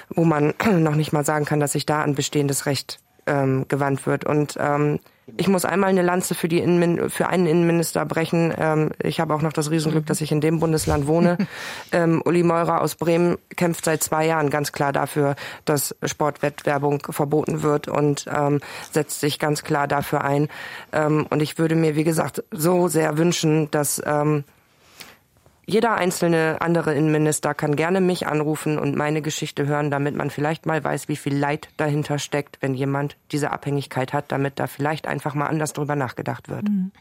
wo man noch nicht mal sagen kann, dass sich da an bestehendes Recht ähm, gewandt wird. Und ähm, ich muss einmal eine Lanze für, die Innenmin für einen Innenminister brechen. Ähm, ich habe auch noch das Riesenglück, dass ich in dem Bundesland wohne. ähm, Uli Meurer aus Bremen kämpft seit zwei Jahren ganz klar dafür, dass Sportwettwerbung verboten wird und ähm, setzt sich ganz klar dafür ein. Ähm, und ich würde mir, wie gesagt, so sehr wünschen, dass ähm, jeder einzelne andere Innenminister kann gerne mich anrufen und meine Geschichte hören, damit man vielleicht mal weiß, wie viel Leid dahinter steckt, wenn jemand diese Abhängigkeit hat, damit da vielleicht einfach mal anders drüber nachgedacht wird. Mhm.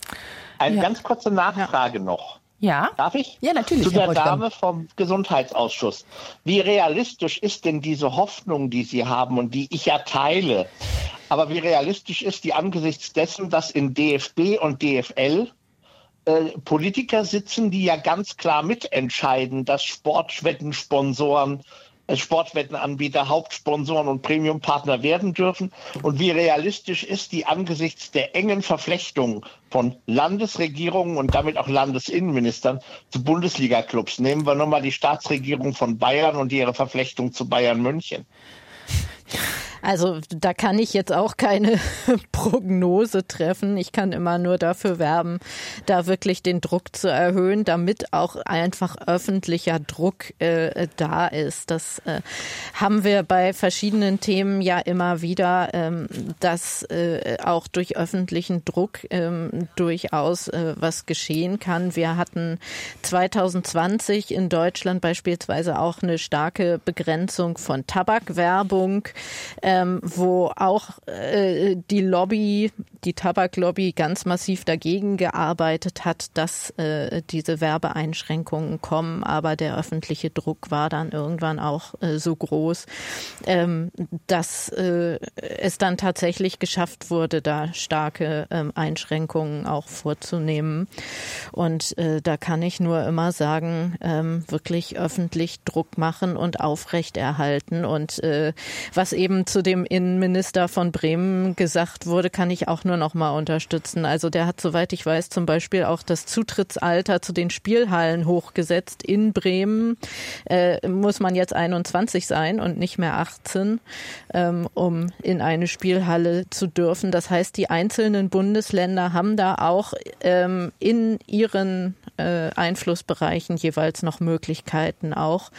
Eine ja. ganz kurze Nachfrage ja. noch. Ja. Darf ich? Ja, natürlich. Zu der Dame vom Gesundheitsausschuss. Wie realistisch ist denn diese Hoffnung, die Sie haben und die ich ja teile? Aber wie realistisch ist die angesichts dessen, dass in DFB und DFL äh, Politiker sitzen, die ja ganz klar mitentscheiden, dass Sportwettensponsoren, äh, Sportwettenanbieter Hauptsponsoren und Premiumpartner werden dürfen und wie realistisch ist die angesichts der engen Verflechtung von Landesregierungen und damit auch Landesinnenministern zu Bundesliga-Clubs. Nehmen wir nochmal die Staatsregierung von Bayern und ihre Verflechtung zu Bayern München. Also da kann ich jetzt auch keine Prognose treffen. Ich kann immer nur dafür werben, da wirklich den Druck zu erhöhen, damit auch einfach öffentlicher Druck äh, da ist. Das äh, haben wir bei verschiedenen Themen ja immer wieder, ähm, dass äh, auch durch öffentlichen Druck ähm, durchaus äh, was geschehen kann. Wir hatten 2020 in Deutschland beispielsweise auch eine starke Begrenzung von Tabakwerbung ähm, wo auch äh, die Lobby, die Tabaklobby ganz massiv dagegen gearbeitet hat, dass äh, diese Werbeeinschränkungen kommen. Aber der öffentliche Druck war dann irgendwann auch äh, so groß, ähm, dass äh, es dann tatsächlich geschafft wurde, da starke ähm, Einschränkungen auch vorzunehmen. Und äh, da kann ich nur immer sagen, ähm, wirklich öffentlich Druck machen und aufrechterhalten. Und äh, was eben zu zu dem Innenminister von Bremen gesagt wurde, kann ich auch nur noch mal unterstützen. Also der hat, soweit ich weiß, zum Beispiel auch das Zutrittsalter zu den Spielhallen hochgesetzt. In Bremen äh, muss man jetzt 21 sein und nicht mehr 18, ähm, um in eine Spielhalle zu dürfen. Das heißt, die einzelnen Bundesländer haben da auch ähm, in ihren äh, Einflussbereichen jeweils noch Möglichkeiten auch.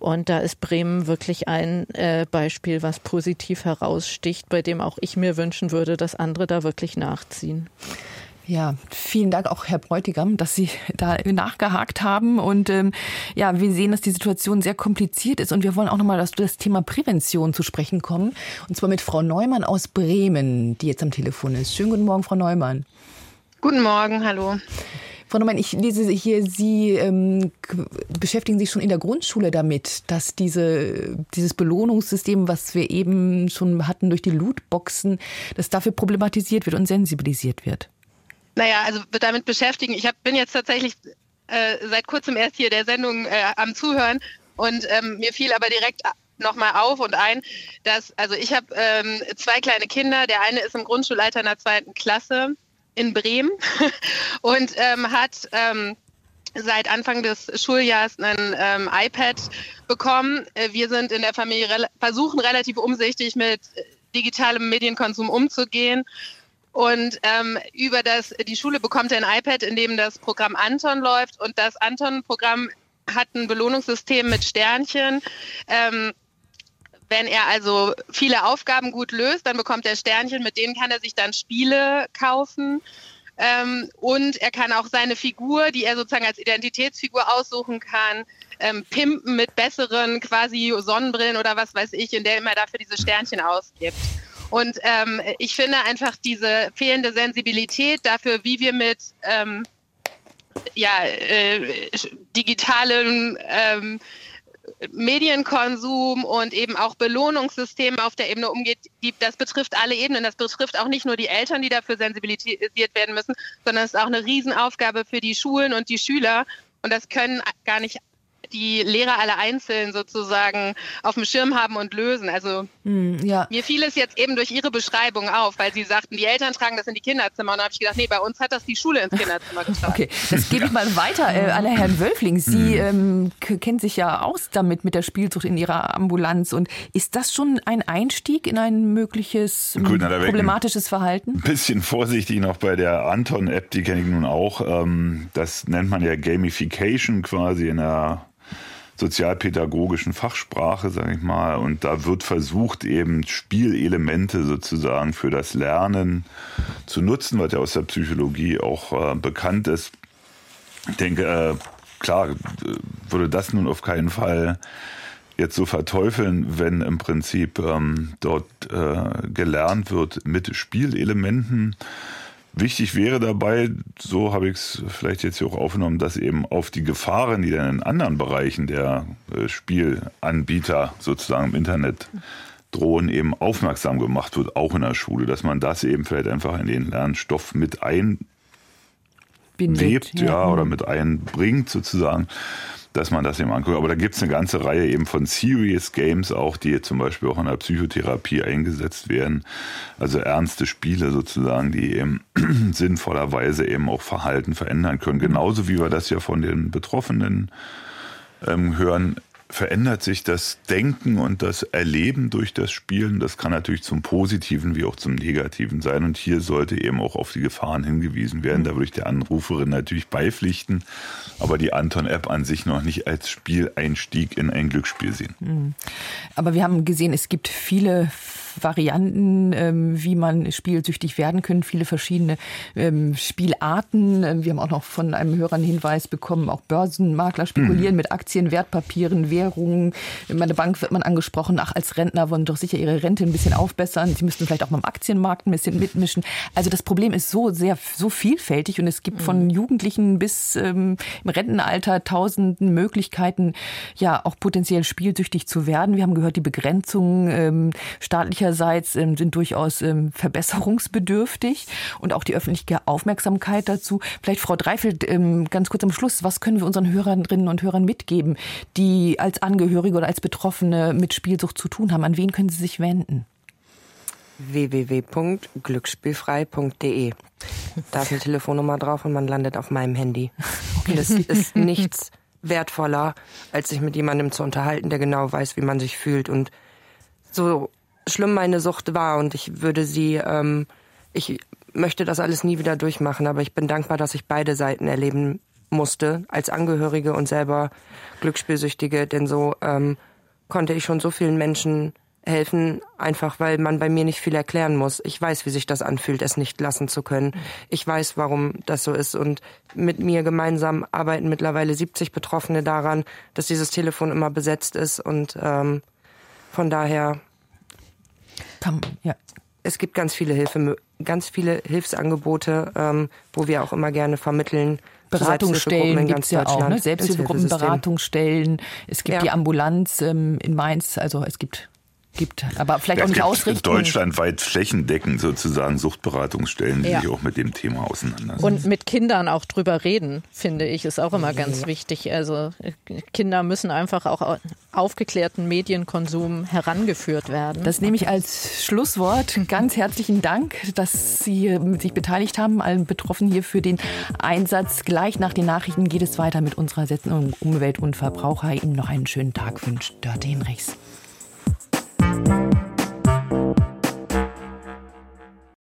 Und da ist Bremen wirklich ein äh, Beispiel, was positiv heraussticht, bei dem auch ich mir wünschen würde, dass andere da wirklich nachziehen. Ja, vielen Dank auch Herr Bräutigam, dass Sie da nachgehakt haben. Und ähm, ja, wir sehen, dass die Situation sehr kompliziert ist. Und wir wollen auch nochmal auf das Thema Prävention zu sprechen kommen. Und zwar mit Frau Neumann aus Bremen, die jetzt am Telefon ist. Schönen guten Morgen, Frau Neumann. Guten Morgen, hallo. Frau Neumann, ich lese hier, Sie ähm, beschäftigen sich schon in der Grundschule damit, dass diese, dieses Belohnungssystem, was wir eben schon hatten durch die Lootboxen, dass dafür problematisiert wird und sensibilisiert wird. Naja, also damit beschäftigen. Ich hab, bin jetzt tatsächlich äh, seit kurzem erst hier der Sendung äh, am Zuhören und ähm, mir fiel aber direkt nochmal auf und ein, dass, also ich habe ähm, zwei kleine Kinder. Der eine ist im Grundschulleiter in der zweiten Klasse in Bremen und ähm, hat ähm, seit Anfang des Schuljahres ein ähm, iPad bekommen. Äh, wir sind in der Familie re versuchen relativ umsichtig mit digitalem Medienkonsum umzugehen. Und ähm, über das, die Schule bekommt ein iPad, in dem das Programm Anton läuft. Und das Anton-Programm hat ein Belohnungssystem mit Sternchen. Ähm, wenn er also viele Aufgaben gut löst, dann bekommt er Sternchen, mit denen kann er sich dann Spiele kaufen. Ähm, und er kann auch seine Figur, die er sozusagen als Identitätsfigur aussuchen kann, ähm, pimpen mit besseren quasi Sonnenbrillen oder was weiß ich, in der er dafür diese Sternchen ausgibt. Und ähm, ich finde einfach diese fehlende Sensibilität dafür, wie wir mit ähm, ja, äh, digitalen ähm, Medienkonsum und eben auch Belohnungssystem auf der Ebene umgeht, die, das betrifft alle Ebenen. Das betrifft auch nicht nur die Eltern, die dafür sensibilisiert werden müssen, sondern es ist auch eine Riesenaufgabe für die Schulen und die Schüler. Und das können gar nicht die Lehrer alle einzeln sozusagen auf dem Schirm haben und lösen. Also mm, ja. mir fiel es jetzt eben durch Ihre Beschreibung auf, weil Sie sagten, die Eltern tragen das in die Kinderzimmer. Und da habe ich gedacht, nee, bei uns hat das die Schule ins Kinderzimmer getragen. Okay, das gebe ich mal weiter äh, an Herrn Wölfling. Sie mm. ähm, kennen sich ja aus damit mit der Spielzucht in Ihrer Ambulanz. Und ist das schon ein Einstieg in ein mögliches na, problematisches Verhalten? Ein bisschen vorsichtig noch bei der Anton-App, die kenne ich nun auch. Ähm, das nennt man ja Gamification quasi in der sozialpädagogischen Fachsprache, sage ich mal. Und da wird versucht, eben Spielelemente sozusagen für das Lernen zu nutzen, was ja aus der Psychologie auch äh, bekannt ist. Ich denke, äh, klar, würde das nun auf keinen Fall jetzt so verteufeln, wenn im Prinzip ähm, dort äh, gelernt wird mit Spielelementen. Wichtig wäre dabei, so habe ich es vielleicht jetzt hier auch aufgenommen, dass eben auf die Gefahren, die dann in anderen Bereichen der äh, Spielanbieter sozusagen im Internet drohen, eben aufmerksam gemacht wird, auch in der Schule, dass man das eben vielleicht einfach in den Lernstoff mit einwebt, ja. ja, oder mit einbringt sozusagen dass man das eben anguckt. Aber da gibt es eine ganze Reihe eben von Serious Games auch, die zum Beispiel auch in der Psychotherapie eingesetzt werden. Also ernste Spiele sozusagen, die eben sinnvollerweise eben auch Verhalten verändern können. Genauso wie wir das ja von den Betroffenen ähm, hören, verändert sich das Denken und das Erleben durch das Spielen. Das kann natürlich zum Positiven wie auch zum Negativen sein. Und hier sollte eben auch auf die Gefahren hingewiesen werden. Da würde ich der Anruferin natürlich beipflichten, aber die Anton-App an sich noch nicht als Spieleinstieg in ein Glücksspiel sehen. Mhm. Aber wir haben gesehen, es gibt viele Varianten, ähm, wie man spielsüchtig werden können, viele verschiedene ähm, Spielarten. Ähm, wir haben auch noch von einem Hörer einen Hinweis bekommen, auch Börsenmakler spekulieren mhm. mit Aktien, Wertpapieren, Währungen. In meiner Bank wird man angesprochen, ach, als Rentner wollen doch sicher ihre Rente ein bisschen aufbessern. Sie müssten vielleicht auch mal im Aktienmarkt ein bisschen mitmischen. Also das Problem ist so sehr, so vielfältig und es gibt von mhm. Jugendlichen bis ähm, im Rentenalter tausenden Möglichkeiten, ja, auch potenziell spielsüchtig zu werden. Wir haben gehört, die Begrenzung ähm, staatlicher staatlicherseits ähm, sind durchaus ähm, verbesserungsbedürftig und auch die öffentliche Aufmerksamkeit dazu. Vielleicht Frau Dreifeld, ähm, ganz kurz am Schluss, was können wir unseren Hörerinnen und Hörern mitgeben, die als Angehörige oder als Betroffene mit Spielsucht zu tun haben? An wen können sie sich wenden? www.glücksspielfrei.de. Da ist eine Telefonnummer drauf und man landet auf meinem Handy. Und es ist nichts wertvoller, als sich mit jemandem zu unterhalten, der genau weiß, wie man sich fühlt und so schlimm meine Sucht war und ich würde sie, ähm, ich möchte das alles nie wieder durchmachen, aber ich bin dankbar, dass ich beide Seiten erleben musste, als Angehörige und selber Glücksspielsüchtige, denn so ähm, konnte ich schon so vielen Menschen helfen, einfach weil man bei mir nicht viel erklären muss. Ich weiß, wie sich das anfühlt, es nicht lassen zu können. Ich weiß, warum das so ist. Und mit mir gemeinsam arbeiten mittlerweile 70 Betroffene daran, dass dieses Telefon immer besetzt ist. Und ähm, von daher kann, ja. Es gibt ganz viele Hilfe, ganz viele Hilfsangebote, ähm, wo wir auch immer gerne vermitteln. Beratungsstellen gibt es ja auch, ne? Selbsthilfegruppen, Beratungsstellen. Es gibt ja. die Ambulanz ähm, in Mainz, also es gibt gibt, aber vielleicht ja, auch nicht ausrichten. Deutschlandweit flächendeckend sozusagen Suchtberatungsstellen, die ja. sich auch mit dem Thema auseinandersetzen. Und mit Kindern auch drüber reden, finde ich, ist auch immer ganz ja. wichtig. Also Kinder müssen einfach auch aufgeklärten Medienkonsum herangeführt werden. Das nehme ich als Schlusswort. Ganz herzlichen Dank, dass Sie sich beteiligt haben, allen Betroffenen hier für den Einsatz. Gleich nach den Nachrichten geht es weiter mit unserer Sendung Umwelt und Verbraucher. Ihnen noch einen schönen Tag wünscht Dörte Hinrichs.